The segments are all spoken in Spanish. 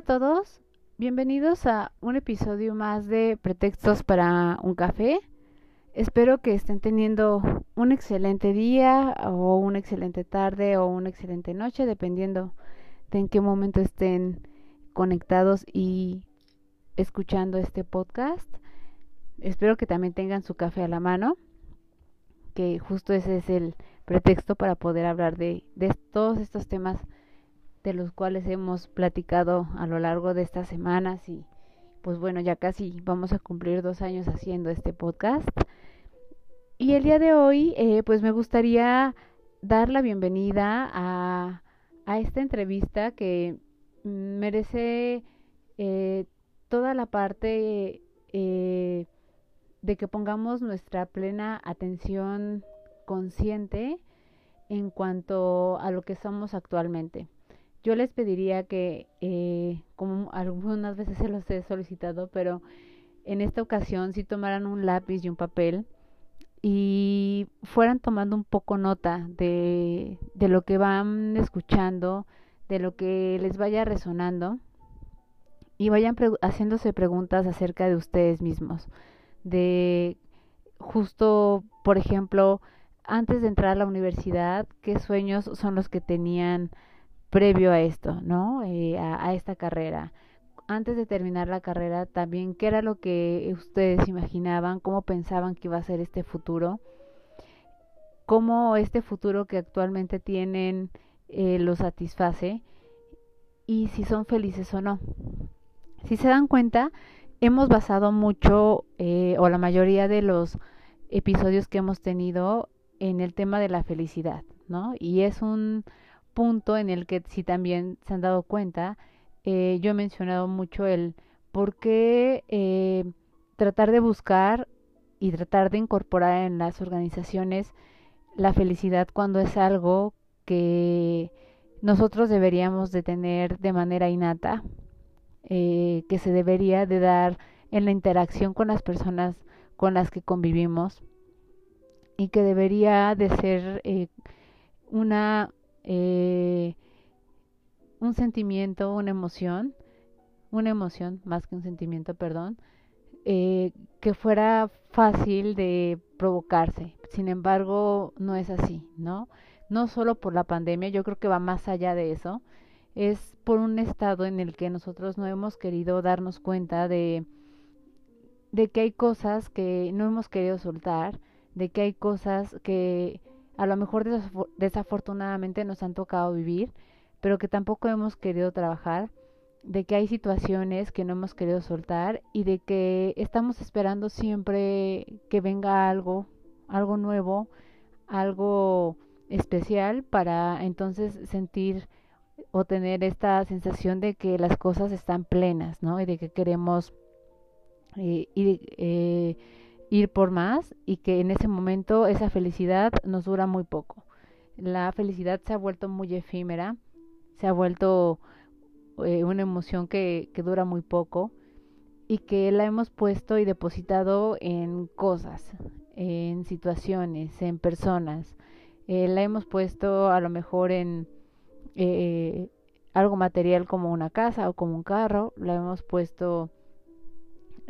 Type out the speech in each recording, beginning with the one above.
A todos, bienvenidos a un episodio más de Pretextos para un café. Espero que estén teniendo un excelente día o una excelente tarde o una excelente noche, dependiendo de en qué momento estén conectados y escuchando este podcast. Espero que también tengan su café a la mano, que justo ese es el pretexto para poder hablar de, de todos estos temas de los cuales hemos platicado a lo largo de estas semanas y pues bueno, ya casi vamos a cumplir dos años haciendo este podcast. Y el día de hoy, eh, pues me gustaría dar la bienvenida a, a esta entrevista que merece eh, toda la parte eh, de que pongamos nuestra plena atención consciente en cuanto a lo que somos actualmente yo les pediría que, eh, como algunas veces se los he solicitado, pero en esta ocasión si tomaran un lápiz y un papel y fueran tomando un poco nota de, de lo que van escuchando, de lo que les vaya resonando y vayan haciéndose preguntas acerca de ustedes mismos, de justo, por ejemplo, antes de entrar a la universidad, qué sueños son los que tenían previo a esto, ¿no? Eh, a, esta carrera. Antes de terminar la carrera, también, ¿qué era lo que ustedes imaginaban? ¿Cómo pensaban que iba a ser este futuro? ¿Cómo este futuro que actualmente tienen eh, lo satisface? Y si son felices o no. Si se dan cuenta, hemos basado mucho, eh, o la mayoría de los episodios que hemos tenido, en el tema de la felicidad, ¿no? Y es un punto en el que si también se han dado cuenta, eh, yo he mencionado mucho el por qué eh, tratar de buscar y tratar de incorporar en las organizaciones la felicidad cuando es algo que nosotros deberíamos de tener de manera innata, eh, que se debería de dar en la interacción con las personas con las que convivimos y que debería de ser una eh, un sentimiento, una emoción, una emoción más que un sentimiento, perdón, eh, que fuera fácil de provocarse. Sin embargo, no es así, ¿no? No solo por la pandemia, yo creo que va más allá de eso. Es por un estado en el que nosotros no hemos querido darnos cuenta de, de que hay cosas que no hemos querido soltar, de que hay cosas que a lo mejor desafortunadamente nos han tocado vivir, pero que tampoco hemos querido trabajar, de que hay situaciones que no hemos querido soltar y de que estamos esperando siempre que venga algo, algo nuevo, algo especial para entonces sentir o tener esta sensación de que las cosas están plenas, ¿no? Y de que queremos eh, eh, ir por más y que en ese momento esa felicidad nos dura muy poco. La felicidad se ha vuelto muy efímera, se ha vuelto eh, una emoción que, que dura muy poco y que la hemos puesto y depositado en cosas, en situaciones, en personas. Eh, la hemos puesto a lo mejor en eh, algo material como una casa o como un carro, la hemos puesto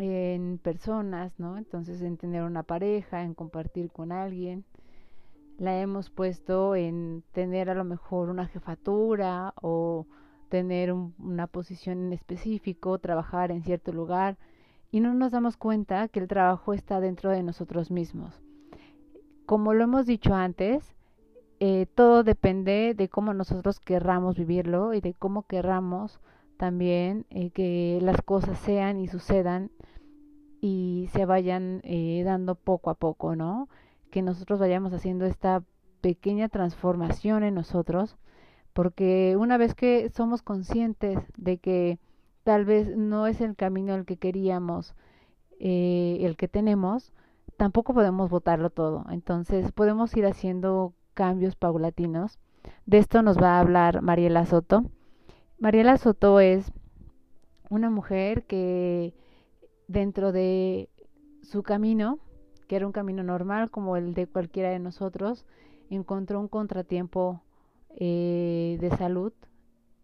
en personas, ¿no? Entonces en tener una pareja, en compartir con alguien. La hemos puesto en tener a lo mejor una jefatura o tener una posición en específico, trabajar en cierto lugar y no nos damos cuenta que el trabajo está dentro de nosotros mismos. Como lo hemos dicho antes, eh, todo depende de cómo nosotros querramos vivirlo y de cómo querramos también eh, que las cosas sean y sucedan y se vayan eh, dando poco a poco, ¿no? Que nosotros vayamos haciendo esta pequeña transformación en nosotros porque una vez que somos conscientes de que tal vez no es el camino el que queríamos, eh, el que tenemos, tampoco podemos votarlo todo. Entonces podemos ir haciendo cambios paulatinos. De esto nos va a hablar Mariela Soto. Mariela Soto es una mujer que dentro de su camino, que era un camino normal como el de cualquiera de nosotros, encontró un contratiempo eh, de salud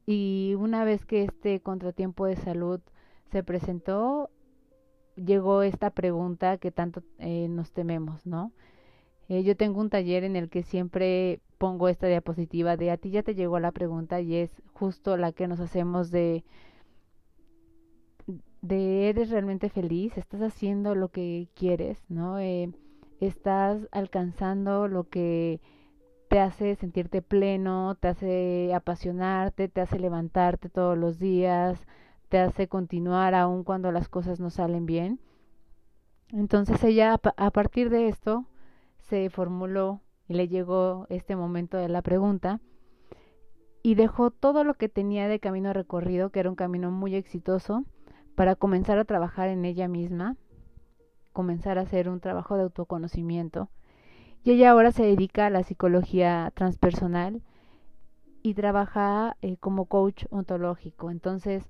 y una vez que este contratiempo de salud se presentó, llegó esta pregunta que tanto eh, nos tememos, ¿no? Eh, yo tengo un taller en el que siempre pongo esta diapositiva de a ti ya te llegó la pregunta y es justo la que nos hacemos de de eres realmente feliz, estás haciendo lo que quieres, ¿no? Eh, estás alcanzando lo que te hace sentirte pleno, te hace apasionarte, te hace levantarte todos los días, te hace continuar aun cuando las cosas no salen bien. Entonces ella a partir de esto se formuló y le llegó este momento de la pregunta y dejó todo lo que tenía de camino recorrido, que era un camino muy exitoso, para comenzar a trabajar en ella misma, comenzar a hacer un trabajo de autoconocimiento. Y ella ahora se dedica a la psicología transpersonal y trabaja eh, como coach ontológico. Entonces,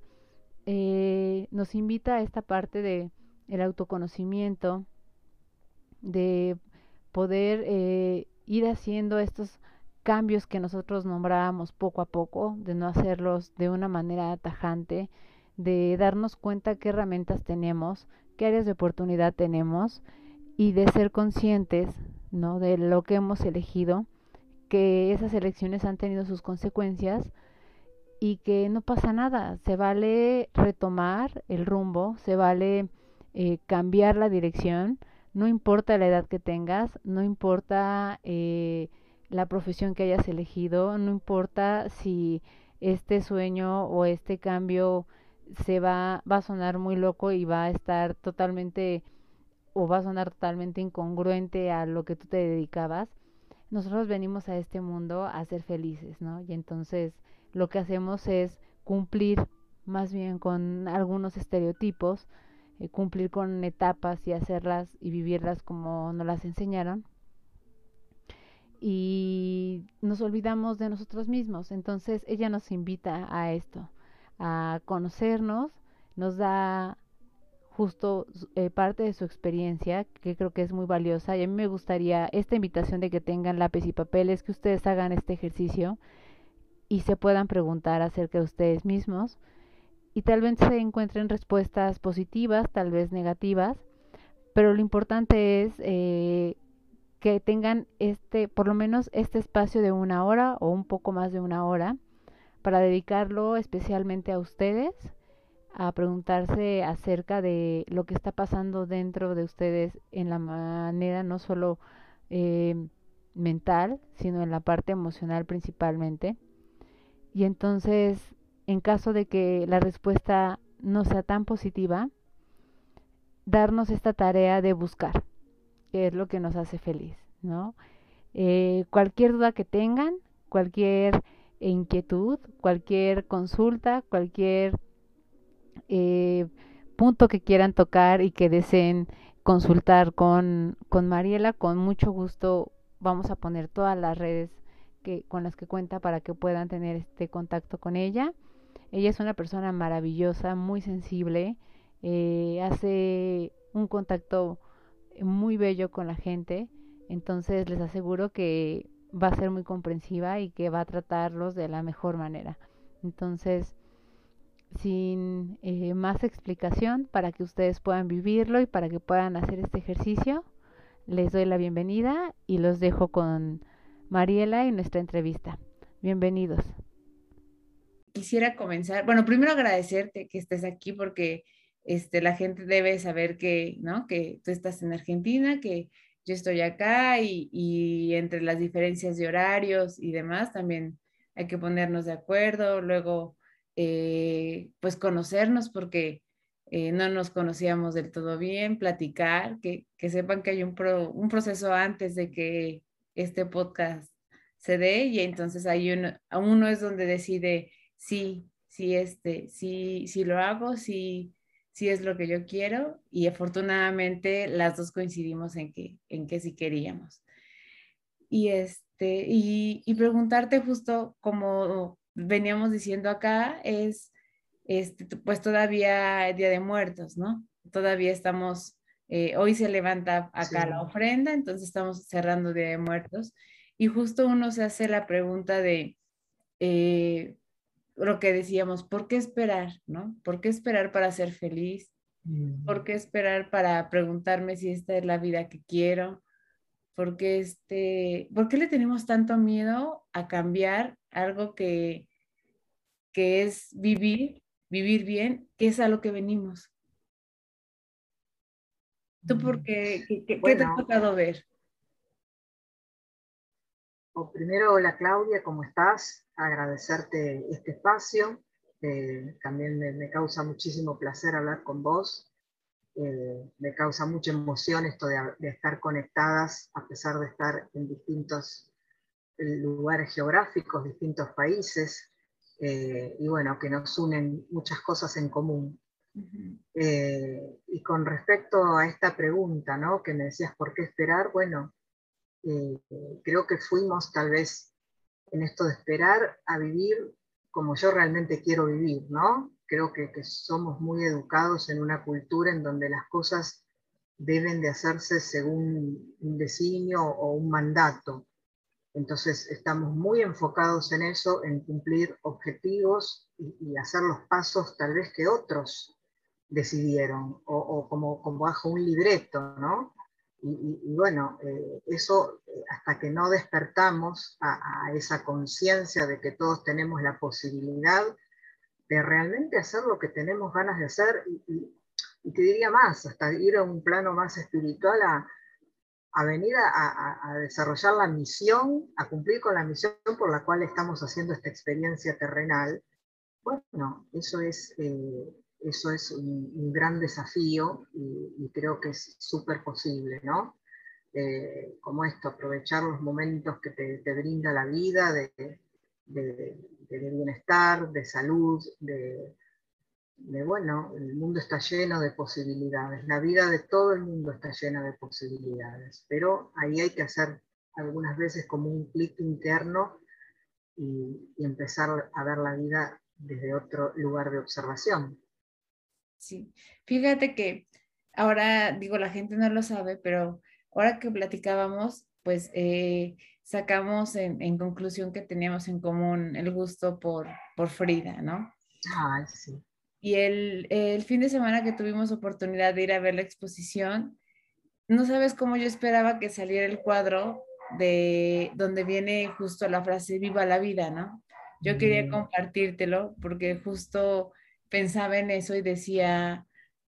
eh, nos invita a esta parte de autoconocimiento, de poder eh, ir haciendo estos cambios que nosotros nombrábamos poco a poco, de no hacerlos de una manera tajante, de darnos cuenta qué herramientas tenemos, qué áreas de oportunidad tenemos y de ser conscientes, ¿no? de lo que hemos elegido, que esas elecciones han tenido sus consecuencias y que no pasa nada, se vale retomar el rumbo, se vale eh, cambiar la dirección, no importa la edad que tengas, no importa eh, la profesión que hayas elegido, no importa si este sueño o este cambio se va, va a sonar muy loco y va a estar totalmente o va a sonar totalmente incongruente a lo que tú te dedicabas. Nosotros venimos a este mundo a ser felices, ¿no? Y entonces lo que hacemos es cumplir más bien con algunos estereotipos, eh, cumplir con etapas y hacerlas y vivirlas como nos las enseñaron. Y nos olvidamos de nosotros mismos. Entonces ella nos invita a esto, a conocernos, nos da justo eh, parte de su experiencia, que creo que es muy valiosa. Y a mí me gustaría esta invitación de que tengan lápiz y papeles, que ustedes hagan este ejercicio y se puedan preguntar acerca de ustedes mismos y tal vez se encuentren respuestas positivas, tal vez negativas, pero lo importante es eh, que tengan este, por lo menos este espacio de una hora o un poco más de una hora para dedicarlo especialmente a ustedes, a preguntarse acerca de lo que está pasando dentro de ustedes en la manera no solo eh, mental, sino en la parte emocional principalmente y entonces, en caso de que la respuesta no sea tan positiva, darnos esta tarea de buscar, que es lo que nos hace feliz, ¿no? Eh, cualquier duda que tengan, cualquier inquietud, cualquier consulta, cualquier eh, punto que quieran tocar y que deseen consultar con, con Mariela, con mucho gusto vamos a poner todas las redes con las que cuenta para que puedan tener este contacto con ella. Ella es una persona maravillosa, muy sensible, eh, hace un contacto muy bello con la gente, entonces les aseguro que va a ser muy comprensiva y que va a tratarlos de la mejor manera. Entonces, sin eh, más explicación, para que ustedes puedan vivirlo y para que puedan hacer este ejercicio, les doy la bienvenida y los dejo con Mariela y nuestra entrevista. Bienvenidos. Quisiera comenzar, bueno, primero agradecerte que estés aquí porque este, la gente debe saber que, ¿no? que tú estás en Argentina, que yo estoy acá y, entre las diferencias de horarios y demás también hay que ponernos de acuerdo, luego eh, pues conocernos porque eh, no nos conocíamos del todo bien, platicar, que, que sepan que hay un, un proceso antes de que este podcast se dé y entonces ahí uno, uno es donde decide sí, sí, este, sí, sí lo hago, sí, sí es lo que yo quiero y afortunadamente las dos coincidimos en que, en que sí queríamos. Y, este, y, y preguntarte justo como veníamos diciendo acá es, este, pues todavía Día de Muertos, ¿no? Todavía estamos, eh, hoy se levanta acá la ofrenda, entonces estamos cerrando Día de Muertos y justo uno se hace la pregunta de eh, lo que decíamos, ¿por qué esperar? ¿No? ¿Por qué esperar para ser feliz? ¿Por qué esperar para preguntarme si esta es la vida que quiero? ¿Por qué, este, ¿por qué le tenemos tanto miedo a cambiar algo que, que es vivir, vivir bien, que es a lo que venimos? ¿Tú por qué, qué, te ha tocado ver? primero, hola Claudia, ¿cómo estás? Agradecerte este espacio. Eh, también me, causa muchísimo placer hablar con vos. Eh, me causa mucha emoción esto de, estar conectadas a pesar de estar en distintos eh, lugares geográficos, distintos países, y bueno, que nos unen muchas cosas en común. y con respecto a esta pregunta, ¿no? Que me decías, ¿por qué esperar? Bueno, eh, creo que fuimos tal vez en esto de esperar a vivir como yo realmente quiero vivir, ¿no? Creo que, somos muy educados en una cultura en donde las cosas deben de hacerse según un designio o un mandato. Entonces estamos muy enfocados en eso, en cumplir objetivos y, hacer los pasos tal vez que otros decidieron, o, o como, como bajo un libreto, ¿no? Y, bueno, eh, eso eh, hasta que no despertamos a, esa conciencia de que todos tenemos la posibilidad de realmente hacer lo que tenemos ganas de hacer y, te diría más, hasta ir a un plano más espiritual a, a venir a, desarrollar la misión, a cumplir con la misión por la cual estamos haciendo esta experiencia terrenal, bueno, eso es eh, eso es un, gran desafío y, creo que es súper posible, ¿no? Eh, como esto, aprovechar los momentos que te, brinda la vida de, bienestar, de salud, de, bueno, el mundo está lleno de posibilidades, la vida de todo el mundo está llena de posibilidades, pero ahí hay que hacer algunas veces como un clic interno y empezar a ver la vida desde otro lugar de observación. Sí, fíjate que ahora, digo, la gente no lo sabe, pero ahora que platicábamos, pues eh, sacamos en, conclusión que teníamos en común el gusto por, por Frida, ¿no? Ah, sí. Y el, el fin de semana que tuvimos oportunidad de ir a ver la exposición, no sabes cómo yo esperaba que saliera el cuadro de donde viene justo la frase viva la vida, ¿no? Yo quería mm. compartírtelo porque justo pensaba en eso y decía,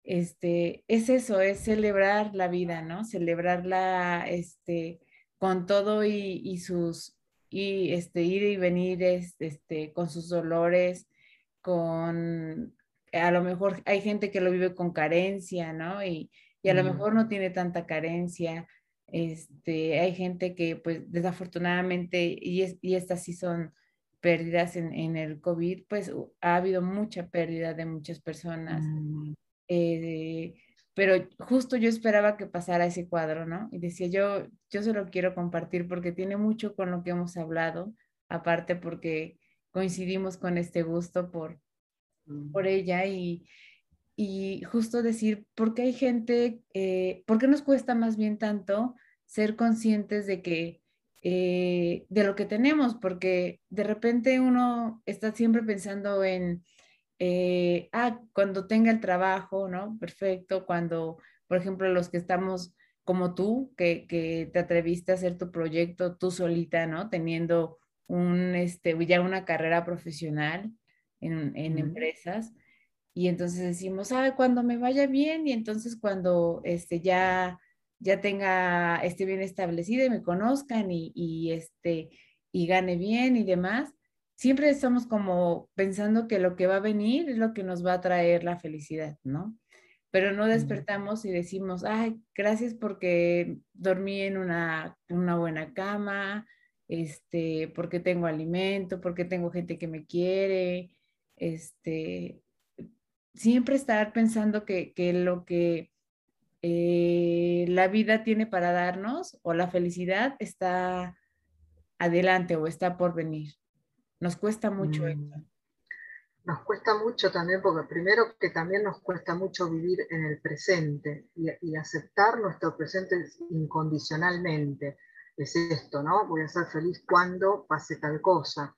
este, es eso, es celebrar la vida, ¿no? Celebrarla, este, con todo y, sus, y este, ir y venir, este, con sus dolores, con, a lo mejor hay gente que lo vive con carencia, ¿no? Y, y a lo mejor no tiene tanta carencia. Este, hay gente que, pues, desafortunadamente, y, y estas sí son pérdidas en, el COVID, pues ha habido mucha pérdida de muchas personas. Mm. Eh, pero justo yo esperaba que pasara ese cuadro, ¿no? Y decía, yo, yo se lo quiero compartir porque tiene mucho con lo que hemos hablado, aparte porque coincidimos con este gusto por, por mm. ella y, y justo decir, ¿por qué hay gente, eh, por qué nos cuesta más bien tanto ser conscientes de que eh, de lo que tenemos, porque de repente uno está siempre pensando en, eh, ah, cuando tenga el trabajo, ¿no? Perfecto, cuando, por ejemplo, los que estamos como tú, que, que te atreviste a hacer tu proyecto tú solita, ¿no? Teniendo un, este, ya una carrera profesional en, en empresas. Y entonces decimos, ah, cuando me vaya bien y entonces cuando este, ya ya tenga, esté bien establecido y me conozcan y, este, y gane bien y demás, siempre estamos como pensando que lo que va a venir es lo que nos va a traer la felicidad, ¿no? Pero no despertamos y decimos, ay, gracias porque dormí en una, una buena cama, este, porque tengo alimento, porque tengo gente que me quiere, este, siempre estar pensando que, lo que eh, la vida tiene para darnos o la felicidad está adelante o está por venir. Nos cuesta mucho eso. Mm. Nos cuesta mucho también, porque primero que también nos cuesta mucho vivir en el presente y, aceptar nuestro presente incondicionalmente. Es esto, ¿no? Voy a ser feliz cuando pase tal cosa,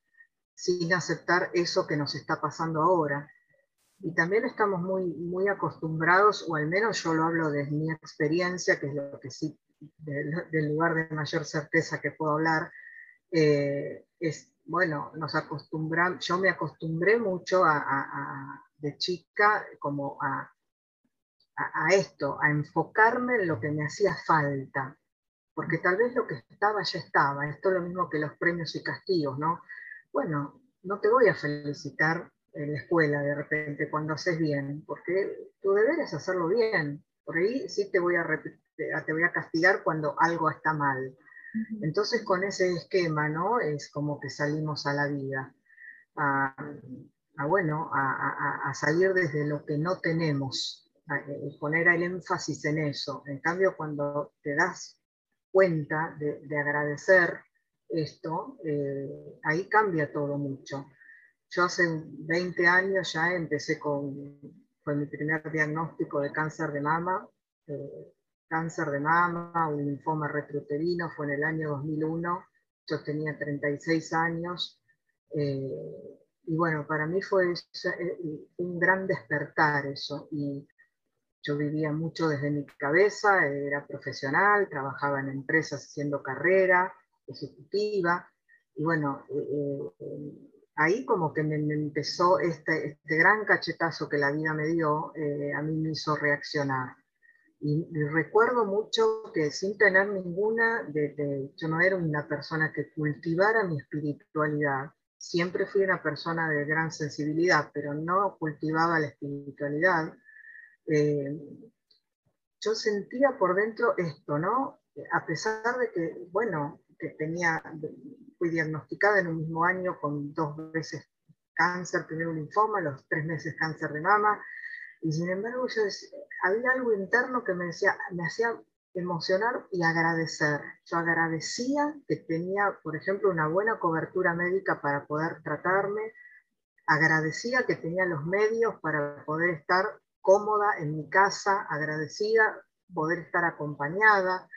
sin aceptar eso que nos está pasando ahora. Y también estamos muy, muy acostumbrados, o al menos yo lo hablo desde mi experiencia, que es lo que sí, del, lugar de mayor certeza que puedo hablar, eh, es bueno, nos acostumbramos, yo me acostumbré mucho a, de chica como a, a, esto, a enfocarme en lo que me hacía falta, porque tal vez lo que estaba ya estaba, esto es lo mismo que los premios y castigos, ¿no? Bueno, no te voy a felicitar en la escuela de repente cuando haces bien, porque tu deber es hacerlo bien, por ahí sí te voy a, te voy a castigar cuando algo está mal entonces con ese esquema, ¿no? Es como que salimos a la vida, a, bueno, a, salir desde lo que no tenemos, eh, poner el énfasis en eso. En cambio, cuando te das cuenta de, agradecer esto, eh, ahí cambia todo mucho. Yo hace 20 años ya empecé con, fue mi primer diagnóstico de cáncer de mama, eh, cáncer de mama, un linfoma retrouterino, fue en el año 2001, yo tenía 36 años, eh, y bueno, para mí fue eh, un gran despertar eso, y yo vivía mucho desde mi cabeza, era profesional, trabajaba en empresas haciendo carrera ejecutiva, y bueno, ahí como que me, empezó este, este, gran cachetazo que la vida me dio, a mí me hizo reaccionar. Y, recuerdo mucho que sin tener ninguna, de, yo no era una persona que cultivara mi espiritualidad, siempre fui una persona de gran sensibilidad, pero no cultivaba la espiritualidad. Eh, yo sentía por dentro esto, ¿no? A pesar de que, bueno, que tenía, fui diagnosticada en un mismo año con dos veces cáncer, primero un linfoma, los tres meses cáncer de mama, y sin embargo, yo había algo interno que me, decía, me hacía emocionar y agradecer. Yo agradecía que tenía, por ejemplo, una buena cobertura médica para poder tratarme, agradecía que tenía los medios para poder estar cómoda en mi casa, agradecida poder estar acompañada.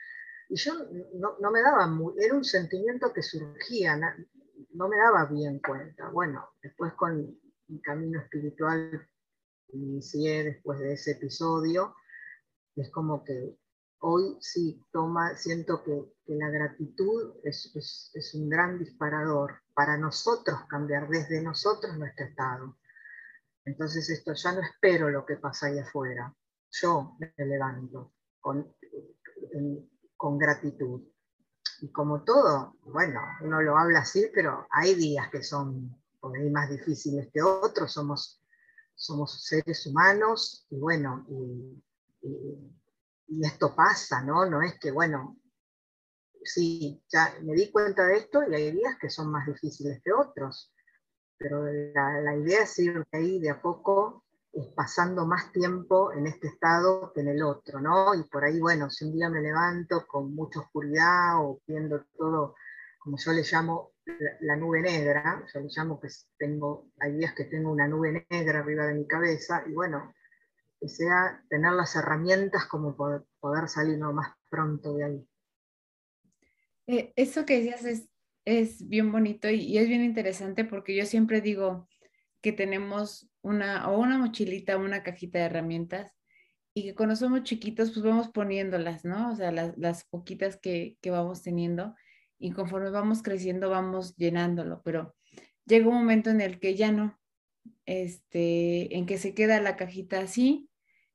Y yo no, me daba, era un sentimiento que surgía, no, no me daba bien cuenta. Bueno, después con mi camino espiritual inicié después de ese episodio, es como que hoy sí toma, siento que, la gratitud es, es, un gran disparador para nosotros cambiar desde nosotros nuestro estado. Entonces esto ya no espero lo que pasa ahí afuera, yo me levanto con, con gratitud. Y como todo, bueno, uno lo habla así, pero hay días que son más difíciles que otros, somos somos seres humanos y bueno, y, esto pasa, ¿no? No es que, bueno, sí, ya me di cuenta de esto y hay días que son más difíciles que otros, pero la, idea es ir ahí de a poco pasando más tiempo en este estado que en el otro, ¿no? Y por ahí, bueno, si un día me levanto con mucha oscuridad o viendo todo, como yo le llamo, la, nube negra, yo le llamo que tengo, hay días que tengo una nube negra arriba de mi cabeza, y bueno, que sea tener las herramientas como poder, poder salir lo más pronto de ahí. Eh, eso que decías es, es bien bonito y, es bien interesante porque yo siempre digo que tenemos una, o una mochilita, una cajita de herramientas y que cuando somos chiquitos pues vamos poniéndolas, ¿no? O sea, las, las poquitas que, que vamos teniendo y conforme vamos creciendo vamos llenándolo, pero llega un momento en el que ya no, este, en que se queda la cajita así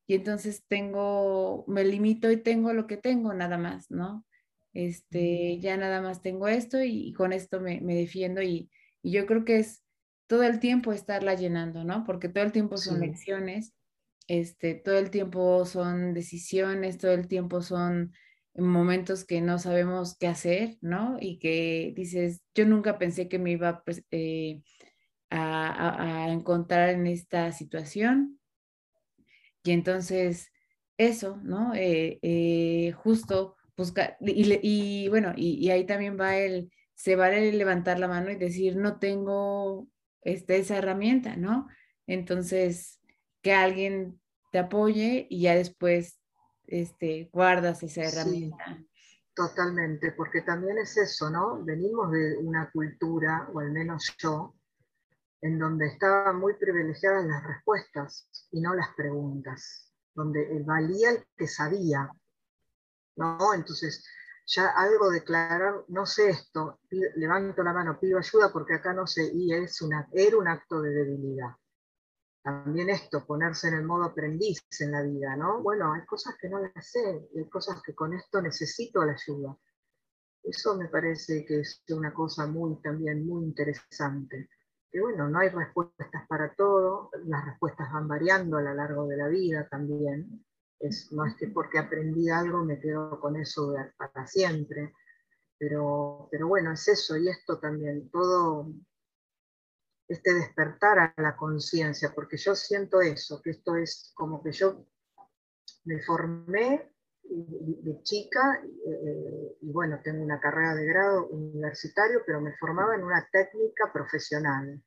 y entonces tengo, me limito y tengo lo que tengo nada más, ¿no? Este, ya nada más tengo esto y, con esto me, defiendo y, yo creo que es todo el tiempo estarla llenando, ¿no? Porque todo el tiempo son lecciones, este, todo el tiempo son decisiones, todo el tiempo son en momentos que no sabemos qué hacer, ¿no? Y que dices, yo nunca pensé que me iba pues, eh, a, encontrar en esta situación. Y entonces, eso, ¿no? Eh, eh, justo buscar, y, bueno, y, ahí también va el, se vale levantar la mano y decir, no tengo este, esa herramienta, ¿no? Entonces, que alguien te apoye y ya después este, guardas esa herramienta. totalmente, porque también es eso, ¿no? Venimos de una cultura, o al menos yo, en donde estaban muy privilegiadas las respuestas y no las preguntas, donde valía el que sabía, ¿no? Entonces, ya algo declarar, no sé esto, levanto la mano, pido ayuda porque acá no sé, y es una, era un acto de debilidad también esto, ponerse en el modo aprendiz en la vida, ¿no? Bueno, hay cosas que no las sé, hay cosas que con esto necesito la ayuda. Eso me parece que es una cosa muy también muy interesante. Que bueno, no hay respuestas para todo, las respuestas van variando a lo largo de la vida también. Es, no es que porque aprendí algo me quedo con eso para siempre, pero, pero bueno, es eso y esto también, todo este despertar a la conciencia, porque yo siento eso, que esto es como que yo me formé de chica eh, y bueno, tengo una carrera de grado universitario, pero me formaba en una técnica profesional.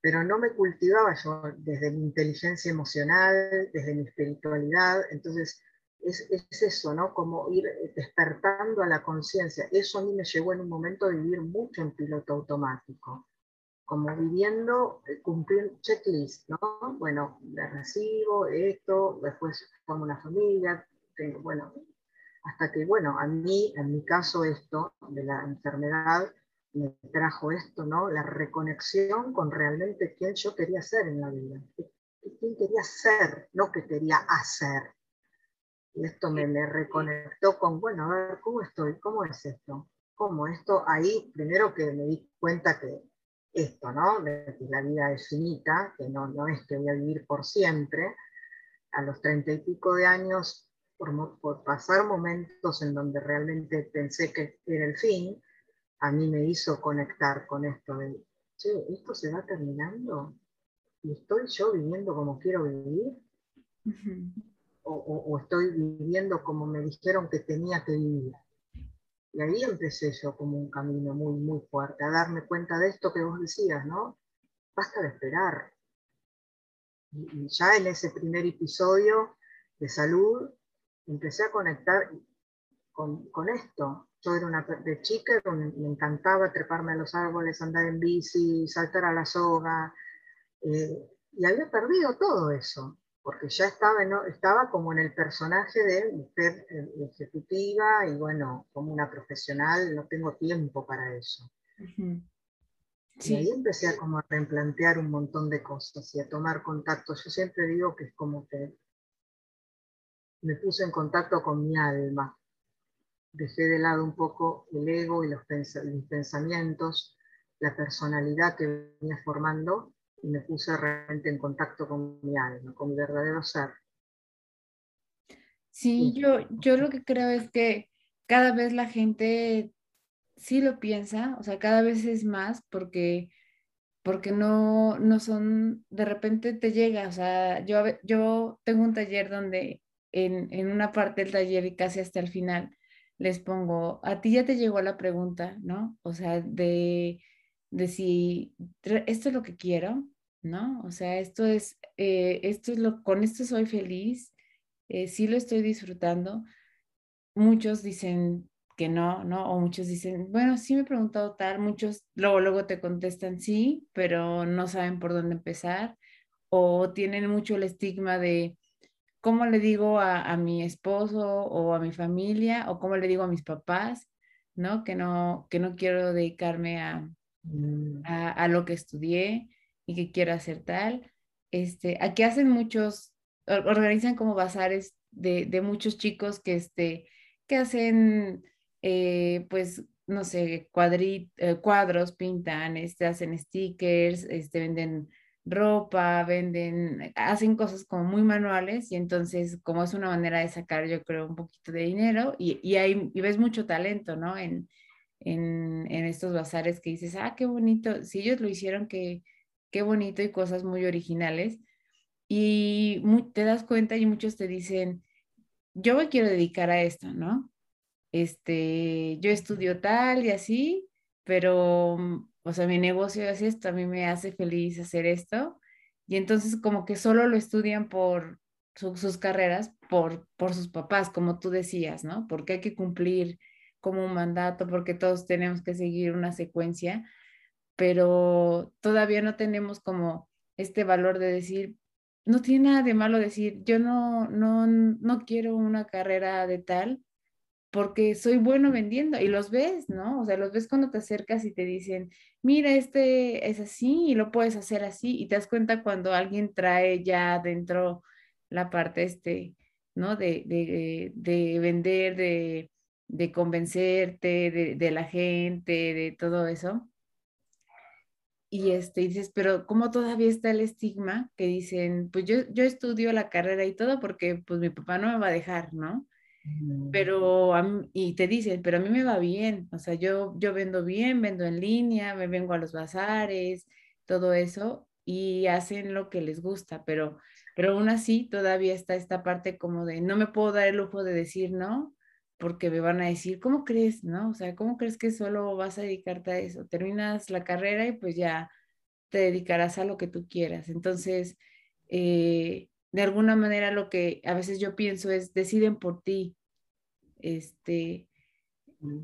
Pero no me cultivaba yo desde mi inteligencia emocional, desde mi espiritualidad, entonces es, es, eso, ¿no? Como ir despertando a la conciencia. Eso a mí me llevó en un momento a vivir mucho en piloto automático como viviendo, eh, cumplir checklist, ¿no? Bueno, le recibo esto, después formo una familia, tengo, bueno, hasta que, bueno, a mí, en mi caso esto de la enfermedad, me trajo esto, ¿no? La reconexión con realmente quién yo quería ser en la vida, quién quería ser, no que quería hacer. Y esto me, me reconectó con, bueno, a ver, ¿cómo estoy? ¿Cómo es esto? ¿Cómo esto? Ahí, primero que me di cuenta que esto, ¿no? De que la vida es finita, que no, no es que voy a vivir por siempre. A los treinta y pico de años, por, por, pasar momentos en donde realmente pensé que era el fin, a mí me hizo conectar con esto de, che, ¿esto se va terminando? ¿Y estoy yo viviendo como quiero vivir? o, o estoy viviendo como me dijeron que tenía que vivir? Y ahí empecé yo como un camino muy, muy fuerte, a darme cuenta de esto que vos decías, ¿no? Basta de esperar. Y, ya en ese primer episodio de salud, empecé a conectar con, con esto. Yo era una de chica, me, encantaba treparme a los árboles, andar en bici, saltar a la soga, eh, y había perdido todo eso porque ya estaba, ¿no? estaba como en el personaje de mujer eh, ejecutiva y bueno, como una profesional, no tengo tiempo para eso. Y ahí empecé a como a replantear un montón de cosas y a tomar contacto. Yo siempre digo que es como que me puse en contacto con mi alma. Dejé de lado un poco el ego y los pensamientos, la personalidad que venía formando y me puse realmente en contacto con mi alma, con mi verdadero ser. Sí, yo, yo lo que creo es que cada vez la gente sí lo piensa, o sea, cada vez es más porque, porque no, no son, de repente te llega, o sea, yo, yo tengo un taller donde en, en una parte del taller y casi hasta el final les pongo, a ti ya te llegó la pregunta, ¿no? O sea, de de si esto es lo que quiero, ¿no? O sea, esto es, eh, esto es lo, con esto soy feliz, eh, sí lo estoy disfrutando. Muchos dicen que no, ¿no? O muchos dicen, bueno, sí me he preguntado tal, muchos luego, luego te contestan sí, pero no saben por dónde empezar, o tienen mucho el estigma de cómo le digo a, a mi esposo o a mi familia, o cómo le digo a mis papás, ¿no? Que no, que no quiero dedicarme a, Mm. a, lo que estudié y que quiero hacer tal. Este, aquí hacen muchos, organizan como bazares de, de muchos chicos que, este, que hacen, eh, pues, no sé, cuadri, eh, cuadros, pintan, este, hacen stickers, este, venden ropa, venden, hacen cosas como muy manuales y entonces como es una manera de sacar yo creo un poquito de dinero y, y, hay, y ves mucho talento, ¿no? En, en, en, estos bazares que dices, ah, qué bonito, si ellos lo hicieron, qué, qué bonito y cosas muy originales. Y te das cuenta y muchos te dicen, yo me quiero dedicar a esto, ¿no? Este, yo estudio tal y así, pero, o sea, mi negocio es esto, a mí me hace feliz hacer esto. Y entonces como que solo lo estudian por sus carreras, por, por sus papás, como tú decías, ¿no? Porque hay que cumplir como un mandato, porque todos tenemos que seguir una secuencia, pero todavía no tenemos como este valor de decir, no tiene nada de malo decir, yo no, no, no quiero una carrera de tal, porque soy bueno vendiendo y los ves, ¿no? O sea, los ves cuando te acercas y te dicen, mira, este es así y lo puedes hacer así y te das cuenta cuando alguien trae ya dentro la parte, este, ¿no? De, de, de vender, de, de convencerte, de, la gente, de todo eso. Y este, dices, pero ¿cómo todavía está el estigma que dicen, pues yo, yo estudio la carrera y todo porque pues mi papá no me va a dejar, ¿no? Pero, y te dicen, pero a mí me va bien, o sea, yo, yo vendo bien, vendo en línea, me vengo a los bazares, todo eso, y hacen lo que les gusta, pero, pero aún así todavía está esta parte como de, no me puedo dar el lujo de decir no, porque me van a decir, ¿cómo crees, no? O sea, ¿cómo crees que solo vas a dedicarte a eso? Terminas la carrera y pues ya te dedicarás a lo que tú quieras. Entonces, eh, de alguna manera lo que a veces yo pienso es, deciden por ti, este,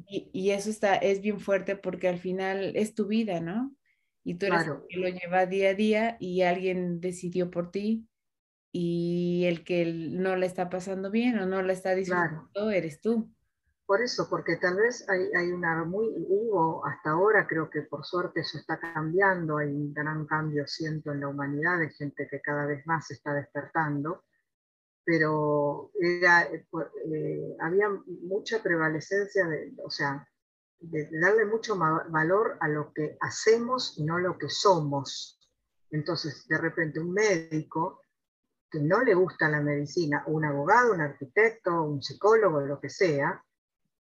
y, eso está, es bien fuerte porque al final es tu vida, ¿no? Y tú eres el que lo lleva día a día y alguien decidió por ti y el que no le está pasando bien o no la está disfrutando eres tú. Por eso, porque tal vez hay, hay, una muy, hubo hasta ahora, creo que por suerte eso está cambiando, hay un gran cambio, siento, en la humanidad, de gente que cada vez más se está despertando, pero era, eh, eh, había mucha prevalecencia, de, o sea, de, darle mucho valor a lo que hacemos y no lo que somos. Entonces, de repente, un médico que no le gusta la medicina, un abogado, un arquitecto, un psicólogo, lo que sea,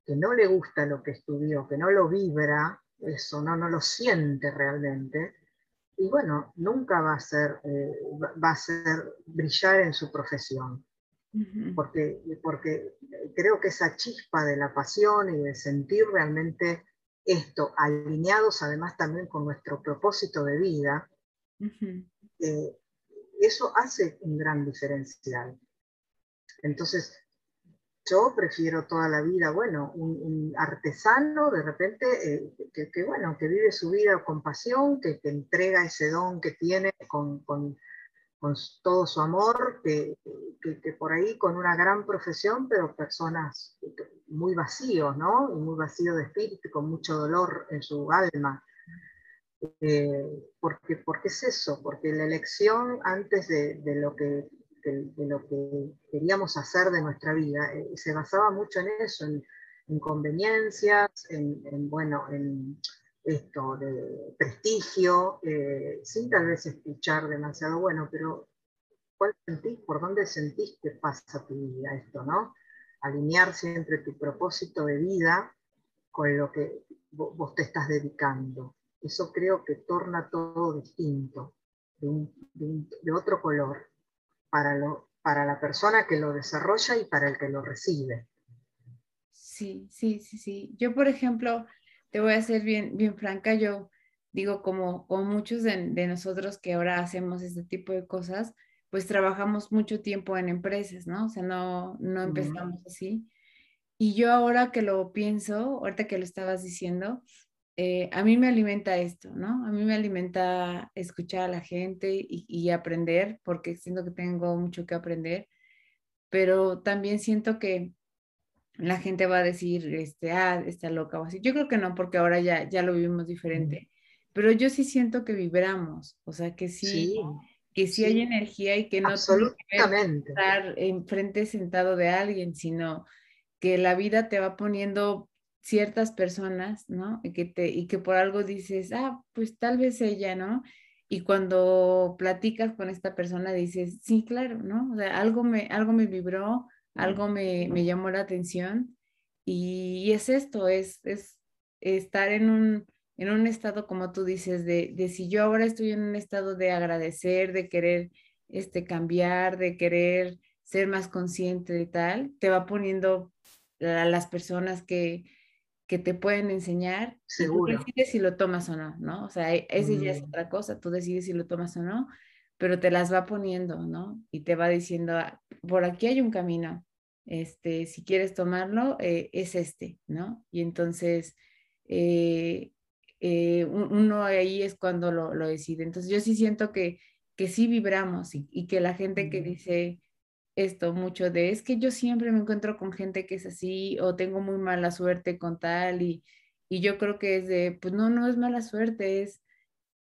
que no le gusta lo que estudió, que no lo vibra, eso no, no lo siente realmente, y bueno, nunca va a ser, eh, va a ser brillar en su profesión. Porque, porque creo que esa chispa de la pasión y de sentir realmente esto, alineados además también con nuestro propósito de vida, eh, eso hace un gran diferencial. Entonces, yo prefiero toda la vida, bueno, un, artesano de repente eh, que, bueno, que vive su vida con pasión, que, te entrega ese don que tiene con, con con todo su amor, que, que, por ahí con una gran profesión, pero personas muy vacíos, ¿no? Y muy vacíos de espíritu, con mucho dolor en su alma. Eh, porque, porque es eso, porque la elección antes de, de lo, que, de, lo que queríamos hacer de nuestra vida eh, se basaba mucho en eso, en, en conveniencias, en, en bueno, en, esto de prestigio, eh, sin tal vez escuchar demasiado, bueno, pero ¿cuál sentís, por dónde sentís que pasa tu vida esto, no? Alinear siempre tu propósito de vida con lo que vos te estás dedicando. Eso creo que torna todo distinto, de, otro color, para, lo, para la persona que lo desarrolla y para el que lo recibe. Sí, sí, sí, sí. Yo, por ejemplo, te voy a ser bien, bien franca, yo digo, como, como muchos de, nosotros que ahora hacemos este tipo de cosas, pues trabajamos mucho tiempo en empresas, ¿no? O sea, no, no empezamos así. Y yo ahora que lo pienso, ahorita que lo estabas diciendo, eh, a mí me alimenta esto, ¿no? A mí me alimenta escuchar a la gente y, y, aprender, porque siento que tengo mucho que aprender, pero también siento que la gente va a decir, este, ah, está loca o así. Yo creo que no, porque ahora ya, ya lo vivimos diferente. Pero yo sí siento que vibramos, o sea, que sí, que sí, hay energía y que no absolutamente estar enfrente sentado de alguien, sino que la vida te va poniendo ciertas personas, ¿no? Y que, te, y que por algo dices, ah, pues tal vez ella, ¿no? y cuando platicas con esta persona dices, sí, claro, ¿no? O sea, algo me, algo me vibró, algo me, me llamó la atención y, es esto, es, es estar en un, en un estado, como tú dices, de, de, si yo ahora estoy en un estado de agradecer, de querer este, cambiar, de querer ser más consciente de tal, te va poniendo a las personas que, que te pueden enseñar. Seguro. Y tú decides si lo tomas o no, ¿no? O sea, e, esa ya es mm. otra cosa, tú decides si lo tomas o no, pero te las va poniendo, ¿no? Y te va diciendo, ah, por aquí hay un camino, este, si quieres tomarlo, eh, es este, ¿no? Y entonces, eh, eh, uno ahí es cuando lo, lo, decide. Entonces, yo sí siento que, que sí vibramos y, y que la gente que dice, esto mucho de es que yo siempre me encuentro con gente que es así o tengo muy mala suerte con tal y, y yo creo que es de, pues no, no es mala suerte, es,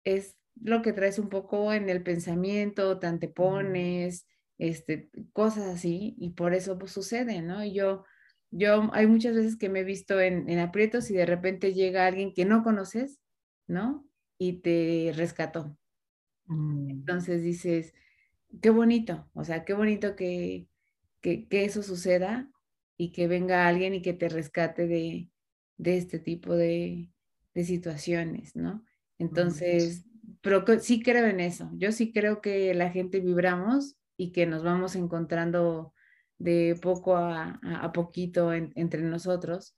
es lo que traes un poco en el pensamiento, te antepones, este, cosas así y por eso pues, sucede, ¿no? Y yo, yo hay muchas veces que me he visto en, en aprietos y de repente llega alguien que no conoces, ¿no? Y te rescató. Mm. Entonces dices, qué bonito, o sea, qué bonito que, que, eso suceda y que venga alguien y que te rescate de, de este tipo de, de, situaciones, ¿no? Entonces, pero sí creo en eso, yo sí creo que la gente vibramos y que nos vamos encontrando de poco a, a, poquito entre nosotros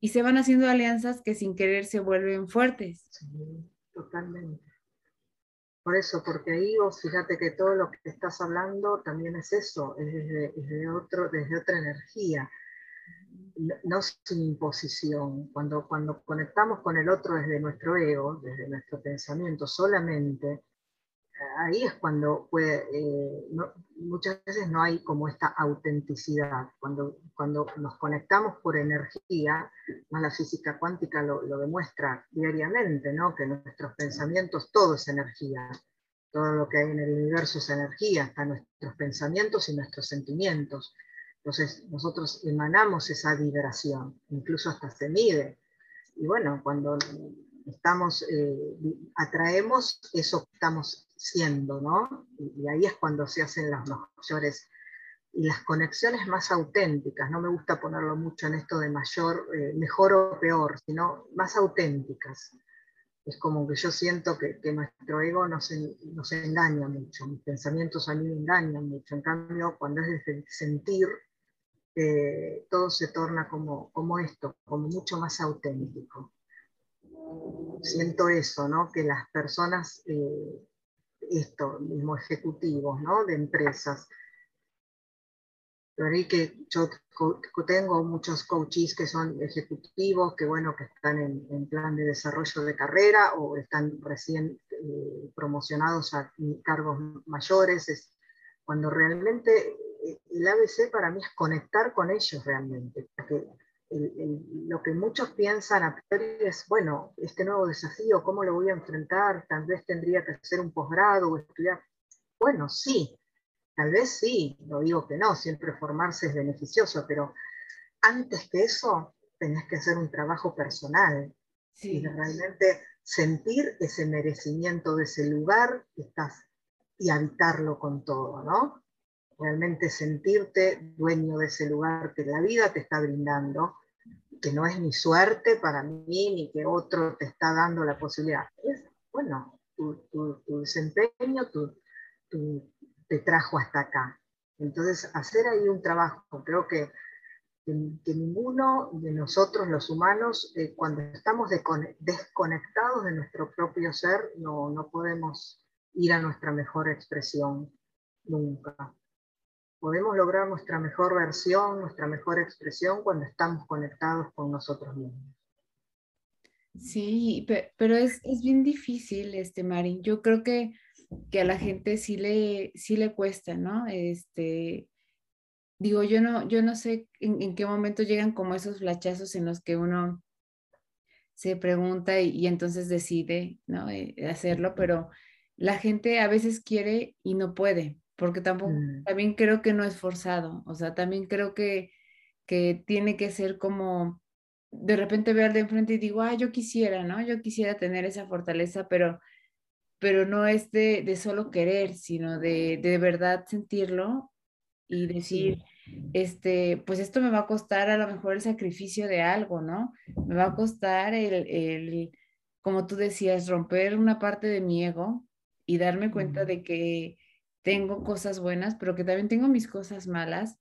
y se van haciendo alianzas que sin querer se vuelven fuertes. Sí, totalmente. Por eso, porque ahí fíjate que todo lo que estás hablando también es eso, es desde, otro, desde otra energía, no sin imposición. Cuando, cuando conectamos con el otro desde nuestro ego, desde nuestro pensamiento solamente, ahí es cuando puede, eh, muchas veces no hay como esta autenticidad. Cuando, cuando nos conectamos por energía, más la física cuántica lo, lo, demuestra diariamente, ¿no? que nuestros pensamientos, todo es energía. Todo lo que hay en el universo es energía, hasta nuestros pensamientos y nuestros sentimientos. Entonces nosotros emanamos esa vibración, incluso hasta se mide. Y bueno, cuando estamos, eh, atraemos eso que estamos siendo, ¿no? Y, ahí es cuando se hacen las mayores y las conexiones más auténticas. No me gusta ponerlo mucho en esto de mayor, eh, mejor o peor, sino más auténticas. Es como que yo siento que, nuestro ego nos, nos, engaña mucho, mis pensamientos a mí me engañan mucho. En cambio, cuando es desde sentir, eh, todo se torna como, como esto, como mucho más auténtico siento eso, ¿no? Que las personas, eh, esto, mismo ejecutivos, ¿no? De empresas. Pero que yo tengo muchos coaches que son ejecutivos, que bueno, que están en, plan de desarrollo de carrera o están recién eh, promocionados a cargos mayores. Es cuando realmente eh, el ABC para mí es conectar con ellos realmente. Porque lo que muchos piensan a priori es, bueno, este nuevo desafío, ¿cómo lo voy a enfrentar? Tal vez tendría que hacer un posgrado o estudiar. Bueno, sí, tal vez sí, no digo que no, siempre formarse es beneficioso, pero antes que eso tenés que hacer un trabajo personal y realmente sentir ese merecimiento de ese lugar que estás y habitarlo con todo, ¿no? Realmente sentirte dueño de ese lugar que la vida te está brindando que no es ni suerte para mí, ni que otro te está dando la posibilidad. Es, bueno, tu, desempeño te trajo hasta acá. Entonces, hacer ahí un trabajo, creo que, que, ninguno de nosotros, los humanos, eh, cuando estamos desconectados de nuestro propio ser, no, no podemos ir a nuestra mejor expresión nunca podemos lograr nuestra mejor versión, nuestra mejor expresión cuando estamos conectados con nosotros mismos. Sí, pero es, es bien difícil, este, Marín. Yo creo que, que, a la gente sí le, sí le cuesta, ¿no? Este, digo, yo no, yo no sé en, qué momento llegan como esos flachazos en los que uno se pregunta y, entonces decide, ¿no? Eh, hacerlo, pero la gente a veces quiere y no puede porque tampoco, mm. también creo que no es forzado, o sea, también creo que, que tiene que ser como, de repente ver de enfrente y digo, ah, yo quisiera, ¿no? Yo quisiera tener esa fortaleza, pero, pero no es de, de solo querer, sino de, de verdad sentirlo y decir, este, pues esto me va a costar a lo mejor el sacrificio de algo, ¿no? Me va a costar el, el como tú decías, romper una parte de mi ego y darme cuenta de que tengo cosas buenas, pero que también tengo mis cosas malas.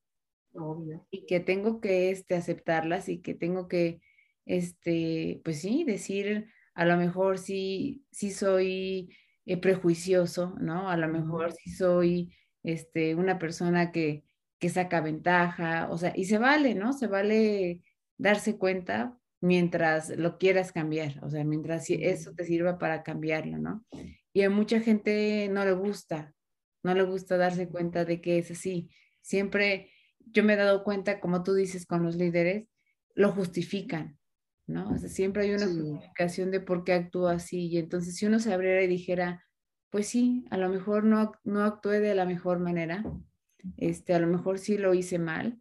Obvio. Y que tengo que este, aceptarlas y que tengo que, este, pues sí, decir, a lo mejor sí, sí soy eh, prejuicioso, ¿no? A lo mejor sí soy este, una persona que, que saca ventaja, o sea, y se vale, ¿no? Se vale darse cuenta mientras lo quieras cambiar, o sea, mientras eso te sirva para cambiarlo, ¿no? Y a mucha gente no le gusta, no le gusta darse cuenta de que es así. Siempre yo me he dado cuenta, como tú dices con los líderes, lo justifican, ¿no? O sea, siempre hay una justificación de por qué actúa así. Y entonces si uno se abriera y dijera, pues sí, a lo mejor no, no actué de la mejor manera, este, a lo mejor sí lo hice mal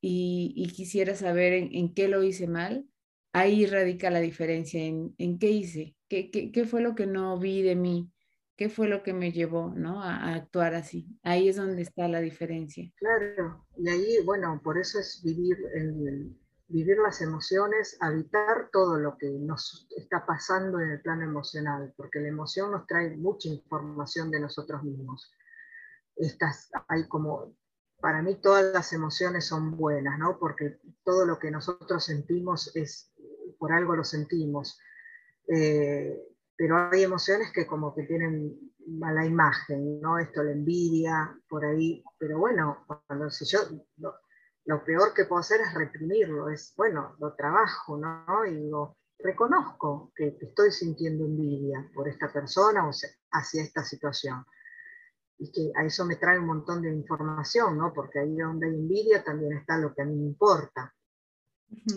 y, quisiera saber en, qué lo hice mal, ahí radica la diferencia, en, en qué hice, qué, qué, qué fue lo que no vi de mí, ¿Qué fue lo que me llevó ¿no? a, actuar así? Ahí es donde está la diferencia. Claro, y ahí, bueno, por eso es vivir, vivir las emociones, habitar todo lo que nos está pasando en el plano emocional, porque la emoción nos trae mucha información de nosotros mismos. Estas, hay como, para mí todas las emociones son buenas, ¿no? Porque todo lo que nosotros sentimos es, por algo lo sentimos. Eh, pero hay emociones que como que tienen mala imagen, ¿no? Esto, la envidia, por ahí, pero bueno, cuando si yo, lo, peor que puedo hacer es reprimirlo, es, bueno, lo trabajo, ¿no? Y digo, reconozco que, estoy sintiendo envidia por esta persona o hacia esta situación. Y que a eso me trae un montón de información, ¿no? Porque ahí donde hay envidia también está lo que a mí me importa.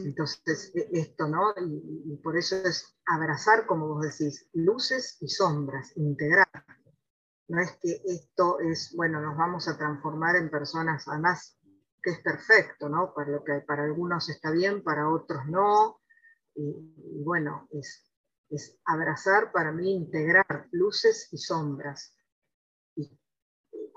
Entonces, e, esto, ¿no? Y, por eso es abrazar, como vos decís, luces y sombras, integrar. No es que esto es, bueno, nos vamos a transformar en personas, además, que es perfecto, ¿no? Para lo que para algunos está bien, para otros no. Y, bueno, es, es abrazar para mí, integrar luces y sombras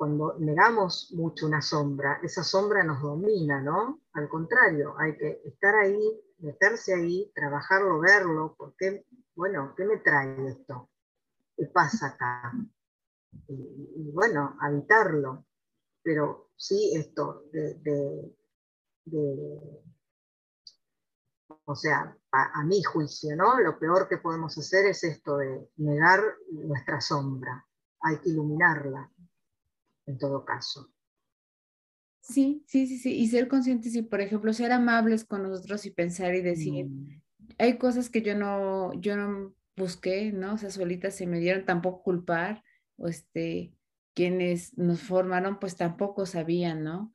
cuando negamos mucho una sombra, esa sombra nos domina, ¿no? Al contrario, hay que estar ahí, meterse ahí, trabajarlo, verlo, porque, bueno, ¿qué me trae esto? ¿Qué pasa acá? Y, bueno, habitarlo. Pero sí, esto de, o sea, a, a, mi juicio, ¿no? Lo peor que podemos hacer es esto de negar nuestra sombra. Hay que iluminarla en todo caso. Sí, sí, sí, sí. Y ser conscientes y, por ejemplo, ser amables con nosotros y pensar y decir, mm. hay cosas que yo no, yo no busqué, ¿no? O sea, solitas se me dieron, tampoco culpar, o este, quienes nos formaron, pues tampoco sabían, ¿no?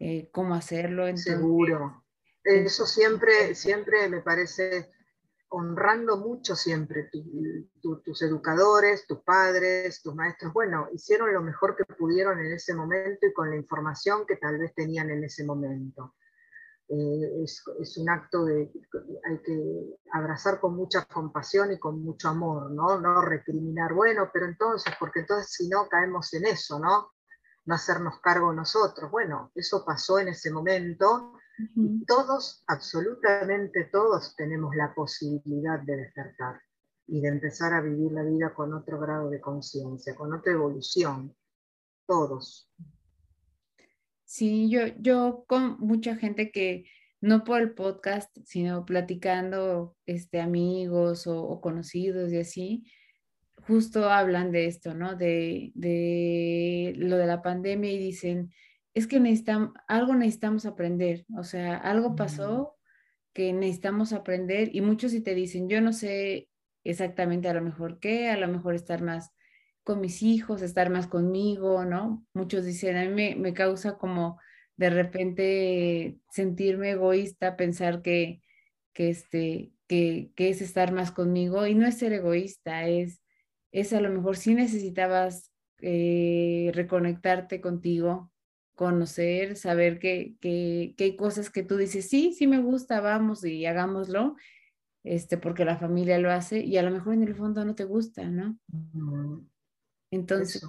Eh, cómo hacerlo. Seguro. Eso siempre, siempre me parece honrando mucho siempre tus educadores, tus padres, tus maestros. Bueno, hicieron lo mejor que pudieron en ese momento y con la información que tal vez tenían en ese momento. Eh, es, un acto de, hay que abrazar con mucha compasión y con mucho amor, ¿no? No recriminar, bueno, pero entonces, porque entonces si no caemos en eso, ¿no? No hacernos cargo nosotros. Bueno, eso pasó en ese momento todos, absolutamente todos, tenemos la posibilidad de despertar y de empezar a vivir la vida con otro grado de conciencia, con otra evolución. Todos. Sí, yo, yo con mucha gente que no por el podcast, sino platicando este, amigos o, conocidos y así, justo hablan de esto, ¿no? De, de lo de la pandemia y dicen, es que necesitamos, algo necesitamos aprender, o sea, algo pasó que necesitamos aprender y muchos si te dicen, yo no sé exactamente a lo mejor qué, a lo mejor estar más con mis hijos, estar más conmigo, ¿no? Muchos dicen, a mí me, causa como de repente sentirme egoísta, pensar que, que, este, que, que, es estar más conmigo y no es ser egoísta, es, es a lo mejor si necesitabas eh, reconectarte contigo, conocer, saber que, que, hay cosas que tú dices, sí, sí me gusta, vamos y hagámoslo. este, porque la familia lo hace y a lo mejor en el fondo no te gusta, ¿no? Entonces,